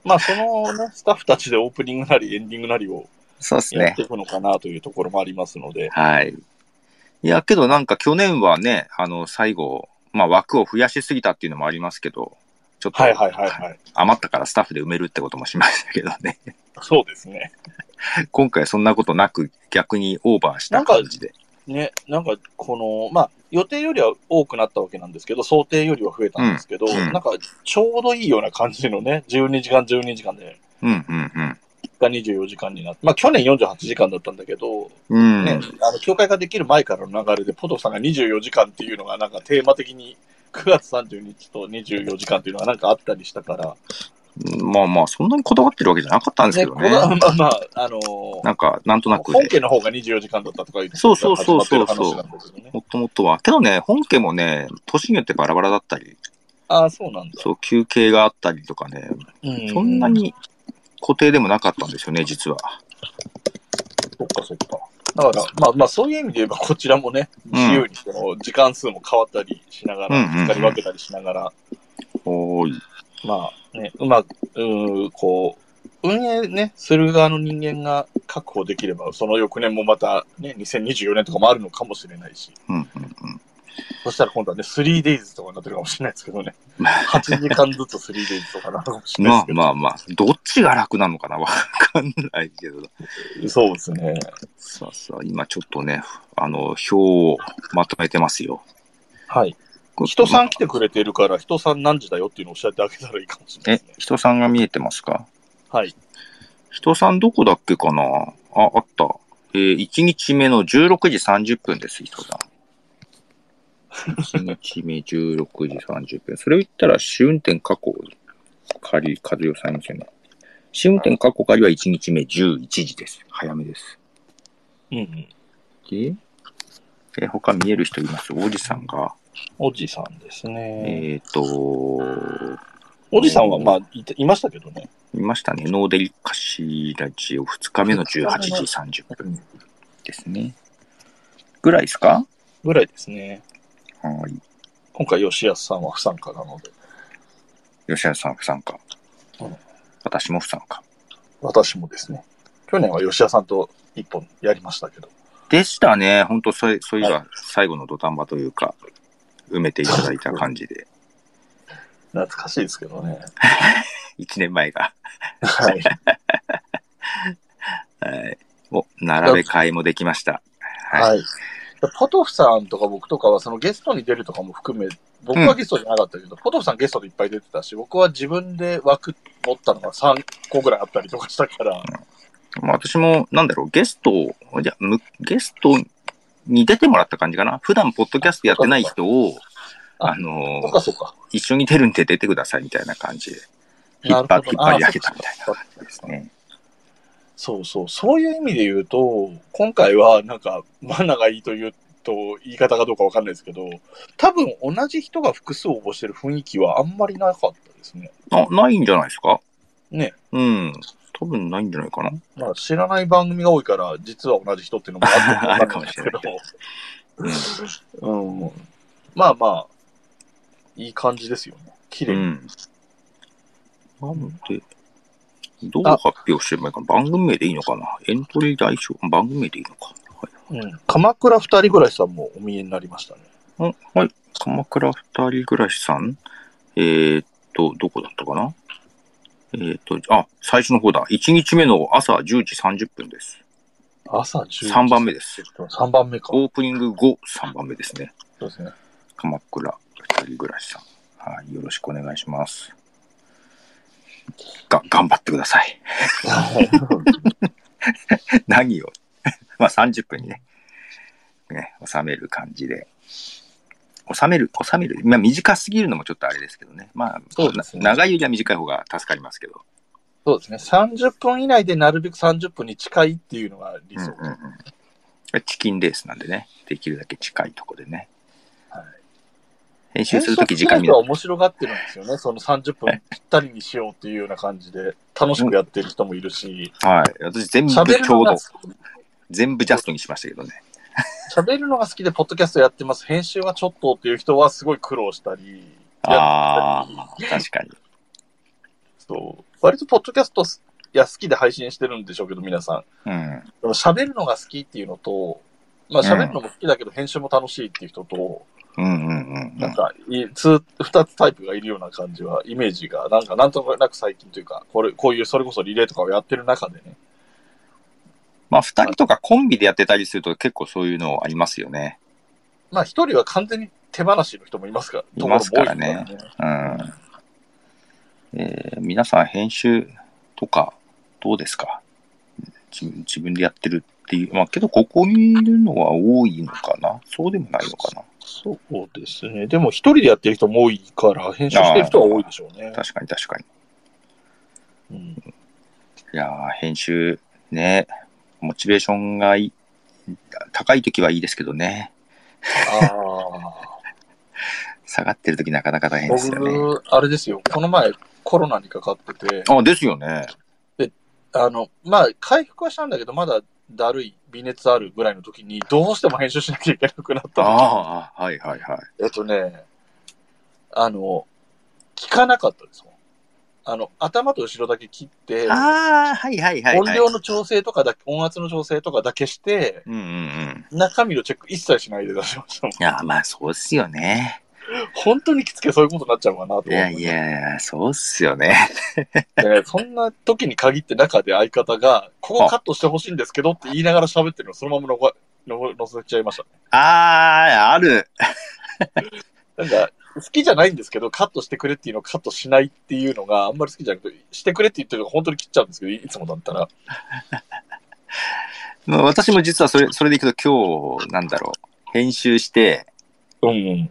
Speaker 1: まあ、そのね、スタッフたちでオープニングなりエンディングなりを
Speaker 2: そうですね
Speaker 1: やって。いくのかなというところもありますので。
Speaker 2: はい。いや、けどなんか去年はね、あの、最後、まあ枠を増やしすぎたっていうのもありますけど、ちょっと
Speaker 1: はいはいはいはい。
Speaker 2: 余ったからスタッフで埋めるってこともしましたけどね。
Speaker 1: そうですね。
Speaker 2: 今回そんなことなく逆にオーバーした感じで。
Speaker 1: ね、なんか、この、まあ、予定よりは多くなったわけなんですけど、想定よりは増えたんですけど、
Speaker 2: うんうん
Speaker 1: なんか、ちょうどいいような感じのね、12時間、12時間で、
Speaker 2: うんうんうん。
Speaker 1: が24時間になって、まあ、去年48時間だったんだけど、
Speaker 2: うん。
Speaker 1: ね、あの、協会ができる前からの流れで、ポトフさんが24時間っていうのが、なんかテーマ的に、9月30日と24時間っていうのがなんかあったりしたから、
Speaker 2: まあまあ、そんなにこだわってるわけじゃなかったんですけどね。
Speaker 1: このまあまあ、あのー
Speaker 2: なんか、なんとなくで。
Speaker 1: 本家の方が24時間だったとかいう
Speaker 2: そうそうそうそう。もっともっとは。けどね、本家もね、年によってバラバラだったり、
Speaker 1: ああ、そうなんだ。
Speaker 2: そう、休憩があったりとかね、
Speaker 1: うん
Speaker 2: そんな。に固定でもなかったんですよね、実は。
Speaker 1: そっかそっか。だから、まあまあそういう意味で言えば、こちらもね、
Speaker 2: うん
Speaker 1: 自由にその時間数も変わったりしながら、
Speaker 2: うんうんうん
Speaker 1: 使い分けたりしながら、
Speaker 2: おーい。
Speaker 1: まあね、うまく、うーこう、運営ね、する側の人間が確保できれば、その翌年もまたね、2024年とかもあるのかもしれないし、
Speaker 2: うんうん
Speaker 1: そしたら今度はね、3days とかになってるかもしれないですけどね。8時間ずつ 3days とかなるかもし
Speaker 2: うん。まあ
Speaker 1: れないですけど。
Speaker 2: まあまあ、どっちが楽なのかなわかんないけど。
Speaker 1: そうですね。
Speaker 2: さあさあ、今ちょっとね、あの、表をまとめてますよ。
Speaker 1: はい。人さん来てくれてるから、人さん何時だよっていうのを教えてあげたらいいかもしれないね、。
Speaker 2: 人さんが見えてますか？
Speaker 1: はい。
Speaker 2: 人さんどこだっけかな？あ、あった。えー、1日目の16時30分です、人さん。1日目16時30分。それを言ったら、試運転過去仮、和代さんですよね。試運転過去仮は1日目11時です。早めです。
Speaker 1: うんうん。
Speaker 2: で、えー他見える人います？おじさんが、
Speaker 1: おじさんですね。
Speaker 2: えっ、と、
Speaker 1: おじさんはまあいていましたけどね。
Speaker 2: いましたね。ノーデリカシラジオ2日目の18時30分ですね。ぐらいですか？
Speaker 1: ぐらいですね。
Speaker 2: はい。
Speaker 1: 今回、吉安さんは不参加なので、
Speaker 2: 吉原さん不参加
Speaker 1: うん。
Speaker 2: 私も不参加。
Speaker 1: 私もですね。去年は吉安さんと一本やりましたけど。
Speaker 2: でしたね。本当そういそういえば最後の土壇場というか、埋めていただいた感じで。
Speaker 1: 懐かしいですけどね。
Speaker 2: 1年前が。
Speaker 1: はい。
Speaker 2: はい。お、並べ替えもできました。はい。
Speaker 1: はい。ポトフさんとか僕とかは、そのゲストに出るとかも含め、僕はゲストじゃなかったけど、ポトフさんゲストでいっぱい出てたし、僕は自分で枠持ったのが3個ぐらいあったりとかしたから、
Speaker 2: まあ、私も、なんだろう、ゲストを、じゃむゲストに出てもらった感じかな。普段、ポッドキャストやってない人を、
Speaker 1: あ
Speaker 2: あの。一緒に出るんで出てくださいみたいな感じで、引っ張引っ張り上げたみたいな
Speaker 1: あ
Speaker 2: 感じですね。
Speaker 1: そうそう、そういう意味で言うと、今回はなんか、マナがいいというと言い方かどうかわかんないですけど、多分同じ人が複数応募してる雰囲気はあんまりなかったですね。
Speaker 2: あ、ないんじゃないですか？
Speaker 1: ね。
Speaker 2: うん。多分ないんじゃないかな。
Speaker 1: まあ知らない番組が多いから、実は同じ人っていうのもあ
Speaker 2: るかもしれない
Speaker 1: けど、うん。まあまあ、いい感じですよね。綺麗に。
Speaker 2: うん。なんで、どう発表すればいいかな番組名でいいのかなエントリー代償？番組名でいいのか。
Speaker 1: うん。鎌倉二人暮らしさんもお見えになりましたね。
Speaker 2: はい。あはい。鎌倉二人暮らしさん？えー、っと、どこだったかな？えー、っと、あ、最初の方だ。1日目の朝10時30分です。
Speaker 1: 朝10
Speaker 2: 3番目です。
Speaker 1: 3番目か。
Speaker 2: オープニング後3番目ですね。
Speaker 1: そうですね。
Speaker 2: 鎌倉二人暮らしさん。はい。よろしくお願いします。が、頑張ってください。何を？まあ30分にね、ね、収める感じで。収める、収める。まあ短すぎるのもちょっとあれですけどね。まあ、
Speaker 1: そうですね
Speaker 2: な長いよりは短い方が助かりますけど。
Speaker 1: そうですね。30分以内でなるべく30分に近いっていうのが理想。
Speaker 2: うんうんうんチキンレースなんでね、できるだけ近いとこでね。
Speaker 1: はい
Speaker 2: 編集するとき時間見
Speaker 1: 編集は面白がってるんですよね。その30分ぴったりにしようっていうような感じで、楽しくやってる人もいるし、
Speaker 2: はい。私全部ちょうど全部ジャストにしましたけどね。
Speaker 1: 喋るのが好きで、ポッドキャストやってます。編集はちょっとっていう人はすごい苦労したり、
Speaker 2: ああ、確かに。
Speaker 1: そう。割とポッドキャストいや好きで配信してるんでしょうけど、皆さん。
Speaker 2: うん。
Speaker 1: でも喋るのが好きっていうのと、まあ喋るのも好きだけど編集も楽しいっていう人と。なんか、いつ、二つタイプがいるような感じは、イメージが、なんか、なんとなく最近というか、これ、こういう、それこそリレーとかをやってる中でね。
Speaker 2: まあ、二人とかコンビでやってたりすると結構そういうのありますよね。
Speaker 1: まあ、一人は完全に手放しの人もいますか？ら、
Speaker 2: いますからね。えー皆さん編集とかどうですか？自分自分でやってるっていう。まあ、けどここにいるのは多いのかな？そうでもないのかな？
Speaker 1: そうですね。でも、一人でやってる人も多いから、編集してる人は多いでしょうね。
Speaker 2: 確かに確かに。
Speaker 1: うん、
Speaker 2: いやー編集ね、モチベーションがいい高い時はいいですけどね。
Speaker 1: ああ。
Speaker 2: 下がってる時なかなか大変ですよね。
Speaker 1: 僕、あれですよ。この前、コロナにかかってて、
Speaker 2: あ、ですよね。
Speaker 1: あの、まあ、回復はしたんだけど、まだだるい、微熱あるぐらいの時に、どうしても編集しなきゃいけなくなった時
Speaker 2: ああ、はいはいはい。
Speaker 1: えっとね、あの、聞かなかったです。あの、頭と後ろだけ切って、
Speaker 2: ああ、はいはいはい、はい。
Speaker 1: 音量の調整とかだけ、音圧の調整とかだけして、
Speaker 2: うんうんうん。
Speaker 1: 中身のチェック一切しないで出しましたもん。
Speaker 2: いや、まあそうっすよね。
Speaker 1: 本当にきつけそういうことになっちゃうかなと思。
Speaker 2: いやいや、そうっすよね。
Speaker 1: でそんな時に限って中で相方が、ここカットしてほしいんですけどって言いながら喋ってるのをそのままのの乗せちゃいましたね。
Speaker 2: ああ、ある。
Speaker 1: なんか、好きじゃないんですけど、カットしてくれっていうのをカットしないっていうのがあんまり好きじゃなくて、してくれって言ってるのが本当に切っちゃうんですけど、いつもだったら。
Speaker 2: まあ私も実はそれ、それでいくと今日、なんだろう。編集して、
Speaker 1: うんうん。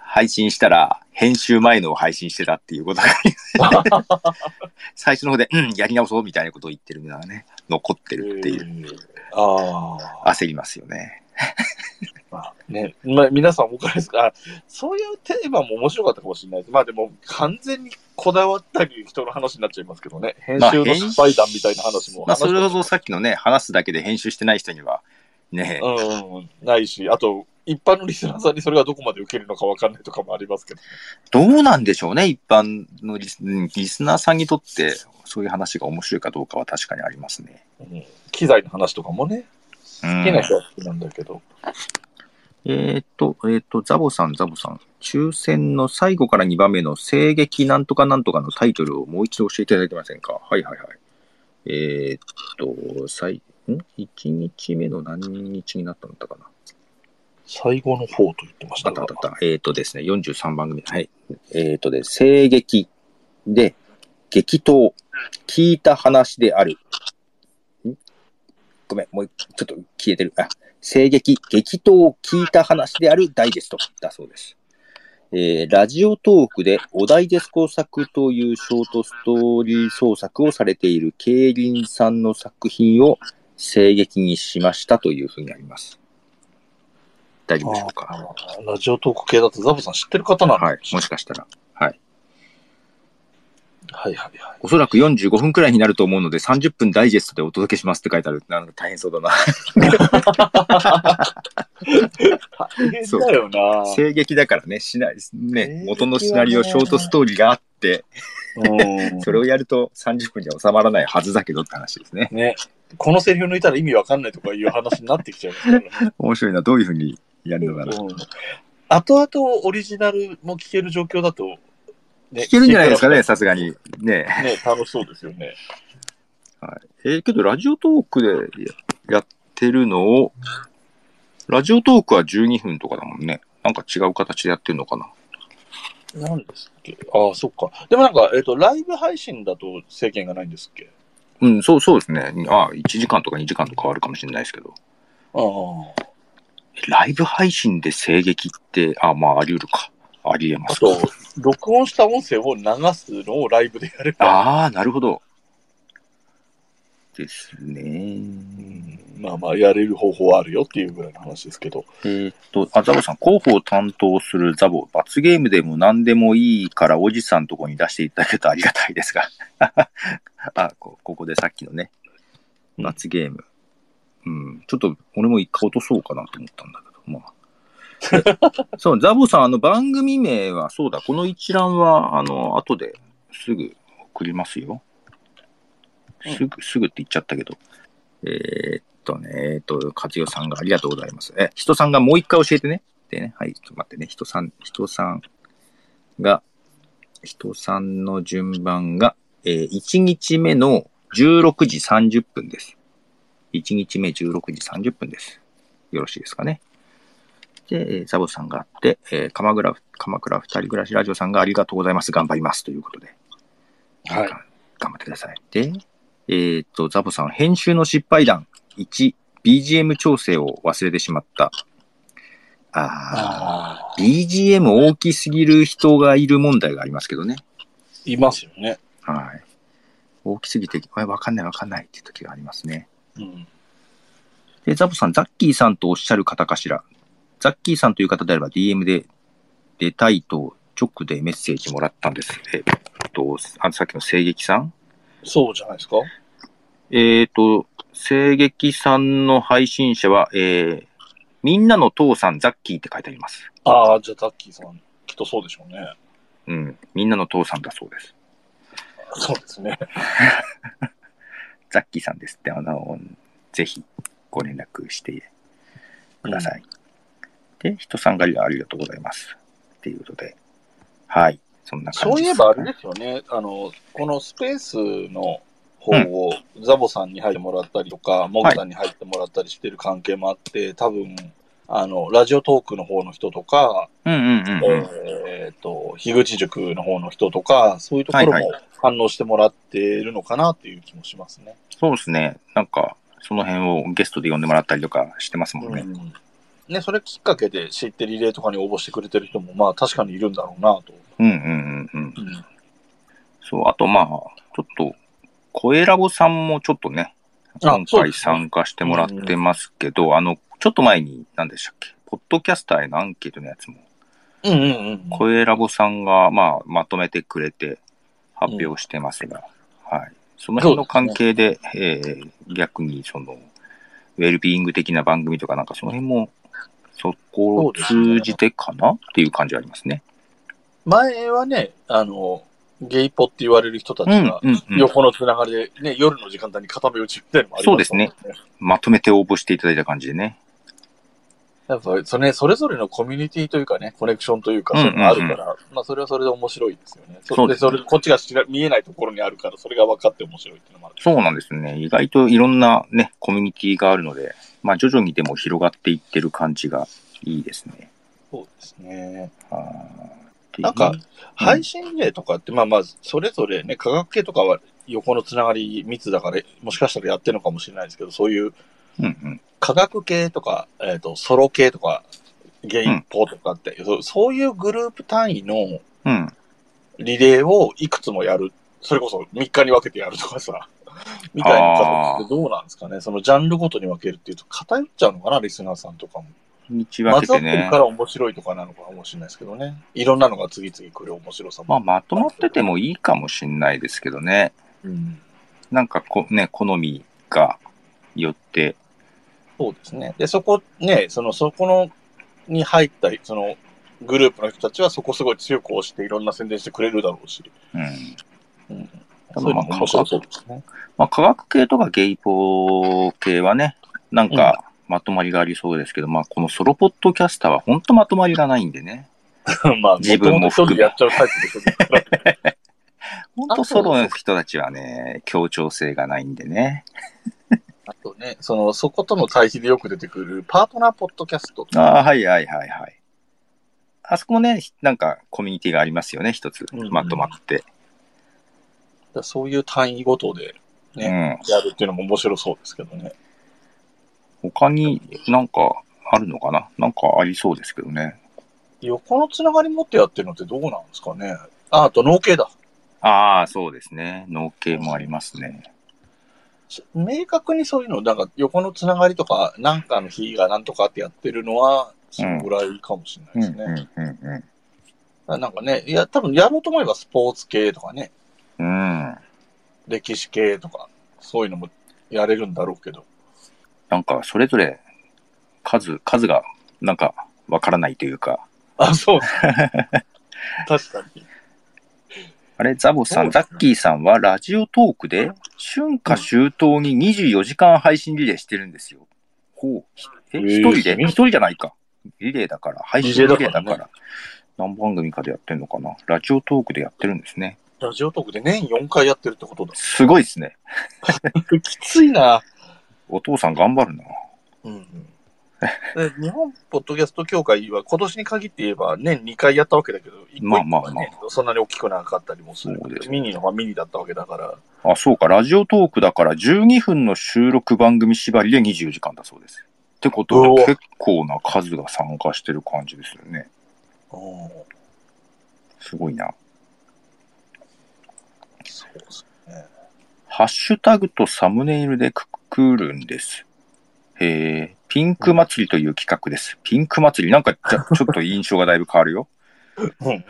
Speaker 2: 配信したら、編集前のを配信してたっていうことが 最初の方で、うん、やり直そうみたいなことを言ってるのがね、残ってるっていう、
Speaker 1: ああ。
Speaker 2: 焦りますよね。
Speaker 1: まあね、まあ、皆さんおかれですか？あそういうテーマも面白かったかもしれないです。まあでも、完全にこだわったり人の話になっちゃいますけどね。編集の失敗談みたいな話も。
Speaker 2: まあ、それほどさっきのね、話すだけで編集してない人には、ね、
Speaker 1: うんないし、あと、一般のリスナーさんにそれがどこまで受けるのかわかんないとかもありますけど、
Speaker 2: どうなんでしょうね、一般のリスうんリスナーさんにとって、そういう話が面白いかどうかは確かにありますね。
Speaker 1: うん、機材の話とかもね、
Speaker 2: うん
Speaker 1: 好きな人は好きなんだけど。
Speaker 2: えーっと、えーっと、ザボさん、ザボさん。抽選の最後から2番目の声劇なんとかなんとかのタイトルをもう一度教えていただけませんか？はいはいはい。えーっと、最、ん ?1 日目の何日になったのだったかな？
Speaker 1: 最後の方と言ってましたが
Speaker 2: あったあったあった。えーっとですね、43番組。はい。えーっとで、声劇で、激闘、聞いた話である。んごめん、もうちょっと消えてる。あ、声劇、激闘、聞いた話であるダイジェストだそうです。えーラジオトークでお題です工作というショートストーリー創作をされている競輪さんの作品を声劇にしましたというふうにあります。大丈夫でしょうか？
Speaker 1: ラジオトーク系だとザボさん知ってる方なの
Speaker 2: はい。もしかしたら。はい。
Speaker 1: はいはいはい。
Speaker 2: おそらく45分くらいになると思うので、30分ダイジェストでお届けしますって書いてある。なんか大変そうだな。
Speaker 1: 大変だよな
Speaker 2: 声劇だからね、しない、
Speaker 1: 声
Speaker 2: ね
Speaker 1: ね
Speaker 2: 元のシナリオ、ショートストーリーがあって、
Speaker 1: うん
Speaker 2: それをやると30分じゃ収まらないはずだけどって話ですね。
Speaker 1: ね。このセリフ抜いたら意味わかんないとかいう話になってきちゃいますからね。
Speaker 2: 面白いな。どういうふうにやるのかな。
Speaker 1: うん後々オリジナルも聞ける状況だと、ね
Speaker 2: 聞けるんじゃないですかね、さすが。に。ね。
Speaker 1: ね、楽しそうですよね。
Speaker 2: はい。えーけど、ラジオトークでややってるのを、ラジオトークは12分とかだもんね。なんか違う形でやってるのかな。
Speaker 1: 何ですっけ？ああ、そっか。でもなんか、えっ、と、ライブ配信だと制限がないんですっけ？
Speaker 2: うん、そう、そうですね。あ1時間とか2時間とかあるかもしれないですけど。
Speaker 1: ああ。
Speaker 2: ライブ配信で声劇って、あ、まあ、あり得るか。あり得ますか。
Speaker 1: あと、録音した音声を流すのをライブでやれば、
Speaker 2: ああ、なるほど。ですね。
Speaker 1: うんまあまあ、やれる方法はあるよっていうぐらいの話ですけど。
Speaker 2: えーっと、あ、ザボさん、広報を担当するザボ、罰ゲームでも何でもいいからおじさんのとこに出していただけるとありがたいですが。あこ、ここでさっきのね、
Speaker 1: うん
Speaker 2: 罰ゲーム。うん、ちょっと俺も一回落とそうかなと思ったんだけど、まあ。そう、ザボさん、あの番組名は、そうだ、この一覧は、あの、後ですぐ送りますよ。すぐ、すぐって言っちゃったけど。えーっとね、えーっと、勝代さんがありがとうございます。え、人さんがもう一回教えてね。でね、はい、ちょっと待ってね、人さん、人さんが、人さんの順番が、えー、1日目の16時30分です。1日目16時30分です。よろしいですかね。で、えーザボさんがあって、えー鎌倉、鎌倉二人暮らしラジオさんがありがとうございます。頑張ります。ということで。
Speaker 1: はい
Speaker 2: が頑張ってください。で、えーっと、ザボさん、編集の失敗談。1、BGM 調整を忘れてしまった。あ
Speaker 1: あ
Speaker 2: BGM 大きすぎる人がいる問題がありますけどね。
Speaker 1: いますよね。
Speaker 2: はい。大きすぎて、これわかんないわかんないっていう時がありますね。
Speaker 1: うん。
Speaker 2: で、ザボさん、ザッキーさんとおっしゃる方かしら。ザッキーさんという方であれば DM で出たいと直でメッセージもらったんです。えっと、あさっきの声劇さん？
Speaker 1: そうじゃないですか
Speaker 2: えっ、と、声劇さんの配信者は、えー、みんなの父さんザッキーって書いてあります。
Speaker 1: ああ、じゃあザッキーさん、きっとそうでしょうね。
Speaker 2: うん。みんなの父さんだそうです。
Speaker 1: そうですね。
Speaker 2: ザッキーさんですって、あの、ぜひご連絡してください。で、人さんがありがとうございます。っていうことで、はい。そんな感じです。
Speaker 1: そういえばあれですよね、あの、このスペースの方をザボさんに入ってもらったりとか、モグさんに入ってもらったりしてる関係もあって、多分、あの、ラジオトークの方の人とか、
Speaker 2: うんうんうんうん。
Speaker 1: えっ、と、樋口塾の方の人とか、そういうところ
Speaker 2: はい
Speaker 1: も反応してもらってるのかなっていう気もしますね。
Speaker 2: そうですね。なんか、その辺をゲストで呼んでもらったりとかしてますもんね。
Speaker 1: うんね、それきっかけで知ってリレーとかに応募してくれてる人も、まあ確かにいるんだろうなと。
Speaker 2: うんうんうんうん。
Speaker 1: うん
Speaker 2: そう、あとまあ、ちょっと、声ラボさんもちょっとね、
Speaker 1: あ
Speaker 2: 今回参加してもらってますけど、あの、ちょっと前に、何でしたっけ、ポッドキャスターへのアンケートのやつも、
Speaker 1: うんうんうん。
Speaker 2: 声ラボさんが、まあ、まとめてくれて発表してますが、はい。その辺の関係で、えー逆にその、ウェルビーイング的な番組とかなんかその辺も、そこを通じてかな？っていう感じはありますね。
Speaker 1: 前はね、あの、ゲイポって言われる人たち
Speaker 2: うん
Speaker 1: が。横のつながりで、ね、夜の時間帯に固め打ちみたいなのもありますもんね。
Speaker 2: まとめて応募していただいた感じでね。
Speaker 1: やっぱそれ、それぞれのコミュニティというかね、コネクションというか、
Speaker 2: うん
Speaker 1: そういうのがあるから、まあそれはそれで面白いですよね。そ
Speaker 2: です
Speaker 1: それ、こっちが知ら見えないところにあるから、それが分かって面白いっていうのもある。
Speaker 2: そうなんですね。意外といろんなね、コミュニティがあるので、まあ徐々にでも広がっていってる感じがいいですね。
Speaker 1: そうですね。
Speaker 2: あー
Speaker 1: なんか、配信例とかって、まあまあ、それぞれね、科学系とかは横のつながり密だから、もしかしたらやってるのかもしれないですけど、そういう
Speaker 2: うんうん。
Speaker 1: 科学系とか、えっ、と、ソロ系とか、ゲイポとかって、そうそういうグループ単位の
Speaker 2: うん。
Speaker 1: リレーをいくつもやる。それこそ3日に分けてやるとかさ、みたいな形ってどうなんですかね？そのジャンルごとに分けるっていうと偏っちゃうのかな、リスナーさんとかも。
Speaker 2: 日分
Speaker 1: 混ざ
Speaker 2: けてね
Speaker 1: ってるか。ら面白いとかなのかもしれないですけどね。いろんなのが次々来る面白さも。
Speaker 2: まあ、まとまっててもいいかもしんないですけどね。
Speaker 1: うん。
Speaker 2: なんかこ、ね、好みがよって、
Speaker 1: そうですね。で、そこね、その、そこの、に入った、その、グループの人たちはそこすごい強く押していろんな宣伝してくれるだろうし。
Speaker 2: うん。
Speaker 1: うん。そういうのも面白そうですね。
Speaker 2: まあ、科学系とかゲイポー系はね、なんか、まとまりがありそうですけど、まあ、このソロポッドキャスターは本当まとまりがないんでね。
Speaker 1: まあ、
Speaker 2: 自分も含め
Speaker 1: やっちゃうタイプでしょ。
Speaker 2: 本当ソロの人たちはね、協調性がないんでね。
Speaker 1: あとね、その、そことの対比でよく出てくるパートナーポッドキャストと
Speaker 2: ああ、はいはいはいはい。あそこもね、なんかコミュニティがありますよね、一つ
Speaker 1: うんうん。
Speaker 2: まとまって。
Speaker 1: かそういう単位ごとで
Speaker 2: うん。
Speaker 1: やるっていうのも面白そうですけどね。
Speaker 2: 他になんかあるのかな？なんかありそうですけどね。
Speaker 1: 横のつながり持ってやってるのってどうなんですかね？あ、あと農系だ。
Speaker 2: ああ、そうですね。農系もありますね。
Speaker 1: 明確にそういうの、なんか横のつながりとか、なんかの日がなんとかってやってるのは、そのぐらいかもしれないですね。
Speaker 2: うんうん
Speaker 1: あなんかね、いや、多分やろうと思えばスポーツ系とかね、
Speaker 2: うん。うん。
Speaker 1: 歴史系とか、そういうのもやれるんだろうけど。
Speaker 2: なんかそれぞれ数、数がなんかわからないというか。
Speaker 1: あ、そう。確かに。
Speaker 2: あれ、ザボさ、
Speaker 1: ん
Speaker 2: ザッキーさんはラジオトークで春夏秋冬に24時間配信リレーしてるんですよ。ほう。え、
Speaker 1: えー
Speaker 2: 一人で？一人じゃないか。リレーだから、配信リレーだから。
Speaker 1: リレーだから
Speaker 2: 何番組かでやってんのかな？ラジオトークでやってるんですね。
Speaker 1: ラジオトークで年4回やってるってことだ。
Speaker 2: すごいですね。
Speaker 1: きついな。
Speaker 2: お父さん頑張るな。
Speaker 1: うんうん。で 日本ポッドキャスト協会は今年に限って言えば年2回やったわけだけど、1個1
Speaker 2: まあまあ
Speaker 1: 個はね、そんなに大きくなかったりもする
Speaker 2: そうです
Speaker 1: ミニのはミニだったわけだから。
Speaker 2: あ、そうか。ラジオトークだから12分の収録番組縛りで24時間だそうです。ってことは結構な数が参加してる感じですよね。
Speaker 1: うん
Speaker 2: すごいな。
Speaker 1: そうですね。
Speaker 2: ハッシュタグとサムネイルでくくるんです。へえ、ピンク祭りという企画です。ピンク祭り。なんか ちょっと印象がだいぶ変わるよ。
Speaker 1: うん。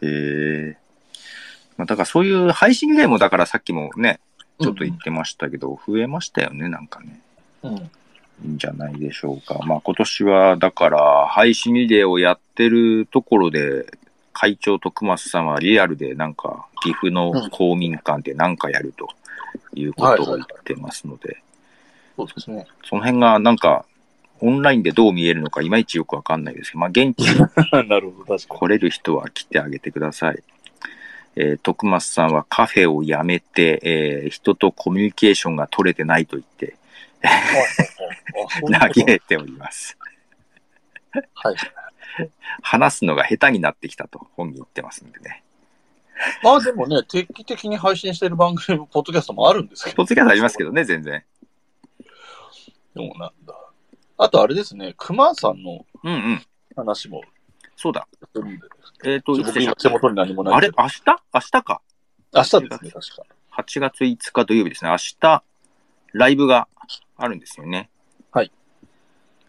Speaker 2: え。まあ、だからそういう配信ゲームだからさっきもね、
Speaker 1: に
Speaker 2: ちょっと言ってましたけど、増えましたよね、なんかね。
Speaker 1: うん。
Speaker 2: いいんじゃないでしょうか。まあ今年は、だから、配信リレーをやってるところで、会長徳松さんはリアルでなんか、岐阜の公民館で何かやるということを言ってますので、
Speaker 1: そうですね。
Speaker 2: その辺がなんか、オンラインでどう見えるのかいまいちよくわかんないですけど、まあ現地
Speaker 1: なるほど、確か
Speaker 2: 来れる人は来てあげてください。えー徳松さんはカフェを辞めて、えー人とコミュニケーションが取れてないと言って嘆いております。
Speaker 1: はい。
Speaker 2: 話すのが下手になってきたと本人言ってますんでね。
Speaker 1: まあでもね、定期的に配信してる番組も、ポッドキャストもあるんですけど。
Speaker 2: ポッドキャストありますけどね、全然。
Speaker 1: そうなんだ。あとあれですね、熊さんの
Speaker 2: うんうん。
Speaker 1: 話も
Speaker 2: そうだ。
Speaker 1: するんで。
Speaker 2: えっ、と、いつ
Speaker 1: 僕
Speaker 2: でしたっけ？
Speaker 1: 今手元に何もない
Speaker 2: あれ？明日？明日か。
Speaker 1: 明日ですね、確か。
Speaker 2: 8月5日土曜日ですね。明日、ライブがあるんですよね。
Speaker 1: はい。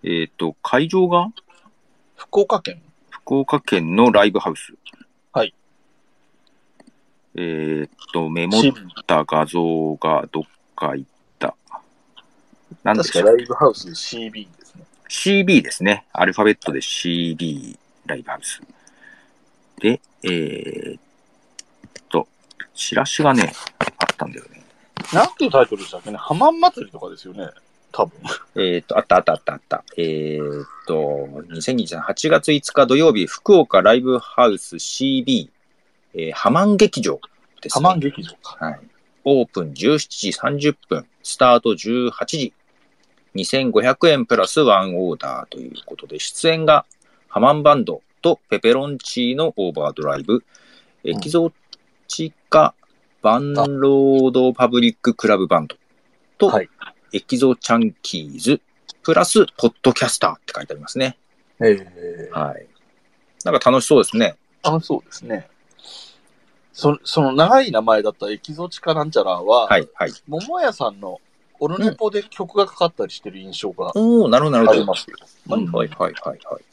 Speaker 2: えっ、と、会場が？
Speaker 1: 福岡県
Speaker 2: 福岡県のライブハウス。
Speaker 1: はい。
Speaker 2: えっ、と、メモっ
Speaker 1: 新
Speaker 2: た画像がどっか行った。なんでしょう
Speaker 1: ライブハウス CB ですね。
Speaker 2: CB ですね。アルファベットで CB ライブハウス。で、えーっと、チラシがね、あったんだよね。
Speaker 1: なんていうタイトルでしたっけね？ハマン祭りとかですよね。多分。
Speaker 2: えーっと、あったあったあったあった。えーっと、2023 8月5日土曜日、福岡ライブハウス CB、えーハマン劇場ですね。
Speaker 1: ハマン劇場か。
Speaker 2: はい。オープン17時30分、スタート18時。2500円プラスワンオーダーということで、出演がハマンバンド、とペペロンチーノオーバードライブ、エキゾチカバンロードパブリッククラブバンドと、
Speaker 1: はい。
Speaker 2: エキゾチャンキーズ、プラス、ポッドキャスターって書いてありますね。
Speaker 1: えー、
Speaker 2: はい。なんか楽しそうですね。
Speaker 1: 楽しそうですね。そその長い名前だったエキゾチカなんちゃらは、
Speaker 2: はい、はい。
Speaker 1: 桃屋さんのオルネポで曲がかかったりしてる印象が
Speaker 2: おー、なるほど、なるほど。
Speaker 1: ありますよ。
Speaker 2: はい、はい、はい、はい、はい。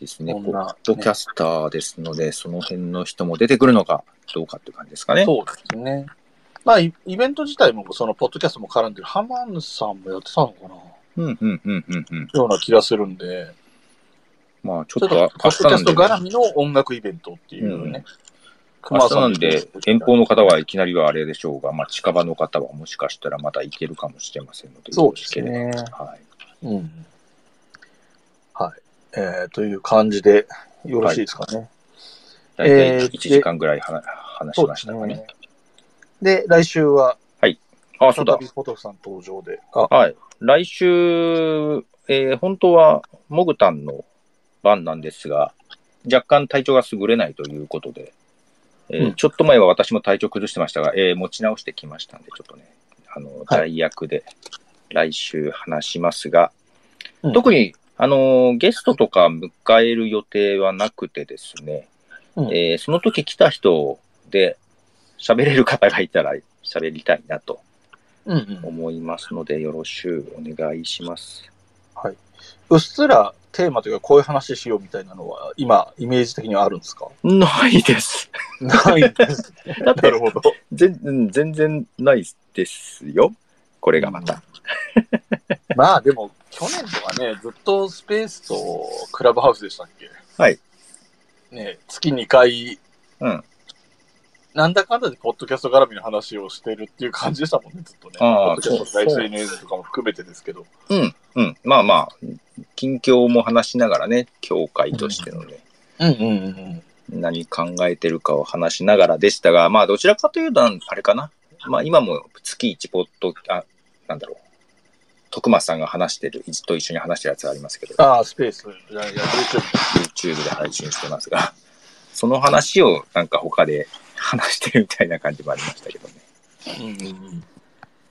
Speaker 2: ですね。ポ
Speaker 1: こんな
Speaker 2: ッドキャスターですので、その辺の人も出てくるのかどうかっていう感じですかね。
Speaker 1: そうですね。まあ、イイベント自体も、その、ポッドキャストも絡んでる、ハマンさんもやってたのかな
Speaker 2: うん、うん、うん、うん、うん。
Speaker 1: ような気がするんで、
Speaker 2: まあ、ち
Speaker 1: ちょっと、
Speaker 2: ょっと
Speaker 1: ポッドキャスト絡みの音楽イベントっていうね。
Speaker 2: 明日なんで、遠方の方はいきなりはあれでしょうが、まあ、近場の方はもしかしたらまだ行けるかもしれませんので、
Speaker 1: そうですね
Speaker 2: はい。
Speaker 1: うん。はい。えー、という感じで、よろしいですかね。
Speaker 2: 大
Speaker 1: えー
Speaker 2: 体1時間ぐらい話話しましたかね。
Speaker 1: で、来週は、
Speaker 2: あ、そうだ
Speaker 1: 再び。ポトフさん登場で。あ、
Speaker 2: はい。来週、えー本当は、モグタンの番なんですが、若干体調が優れないということで、えー
Speaker 1: うん
Speaker 2: ちょっと前は私も体調崩してましたが、えー持ち直してきましたんで、ちょっとね、あの、代役で来週話しますが、
Speaker 1: うん
Speaker 2: 特に、あのーゲストとか迎える予定はなくてですね、
Speaker 1: うん
Speaker 2: えーその時来た人で喋れる方がいたら喋りたいなと。思いますので、よろしゅうお願いします。
Speaker 1: うっすらテーマというか、こういう話しようみたいなのは、今、イメージ的にはあるんですか？
Speaker 2: ないです。
Speaker 1: ないです。
Speaker 2: だって
Speaker 1: なるほど。
Speaker 2: 全うん全然ないですよ。これがまた。
Speaker 1: まあでも、去年とかね、ずっとスペースとクラブハウスでしたっけ？
Speaker 2: はい。
Speaker 1: ね、月2回、
Speaker 2: うん。
Speaker 1: なんだかんだでポッドキャスト絡みの話をしてるっていう感じでしたもんね、ずっとね。
Speaker 2: ああ
Speaker 1: ポッドキャストとか
Speaker 2: そうそう
Speaker 1: SNS とかも含めてですけど。
Speaker 2: うん。うん。まあまあ、近況も話しながらね、協会としてのね、
Speaker 1: うんうんうん
Speaker 2: 何考えてるかを話しながらでしたが、まあどちらかというと、あれかな。まあ今も月1ポッド、あ、なんだろう。徳松さんが話してる、と一緒に話してるやつがありますけど、
Speaker 1: ああ、スペース。YouTube。
Speaker 2: YouTube で配信してますが、その話をなんか他で話してるみたいな感じもありましたけどね。
Speaker 1: うんうん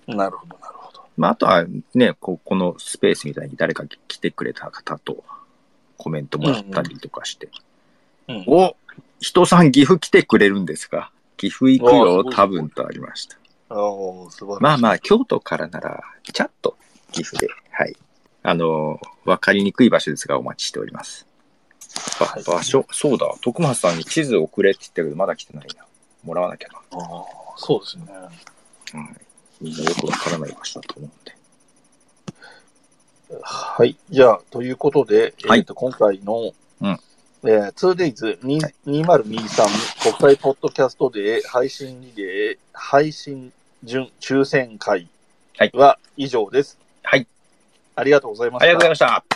Speaker 1: うん。なるほど、なるほど。
Speaker 2: まあ、あとはね、ここのスペースみたいに誰か来てくれた方とコメントもらったりとかして。
Speaker 1: うん
Speaker 2: お人さん岐阜来てくれるんですか？岐阜行くよ、多分とありました。
Speaker 1: あ。
Speaker 2: まあまあ、京都からなら、ちゃっと岐阜で、はい。あの、わかりにくい場所ですが、お待ちしております。ば
Speaker 1: はい
Speaker 2: 場所、そうだ、徳松さんに地図をくれって言ったけど、まだ来てないな。もらわなきゃな。
Speaker 1: ああ、そうですね。
Speaker 2: はい。みんなよくわからない場所だと思うんで。
Speaker 1: はい。じゃあ、ということで、
Speaker 2: はい
Speaker 1: えっ、と、今回の、
Speaker 2: うん
Speaker 1: えー、2days2023
Speaker 2: はい
Speaker 1: 国際ポッドキャストデー配信リレー配信順抽選会
Speaker 2: はい
Speaker 1: は以上です。
Speaker 2: はい。
Speaker 1: ありがとうございました。
Speaker 2: ありがとうございました。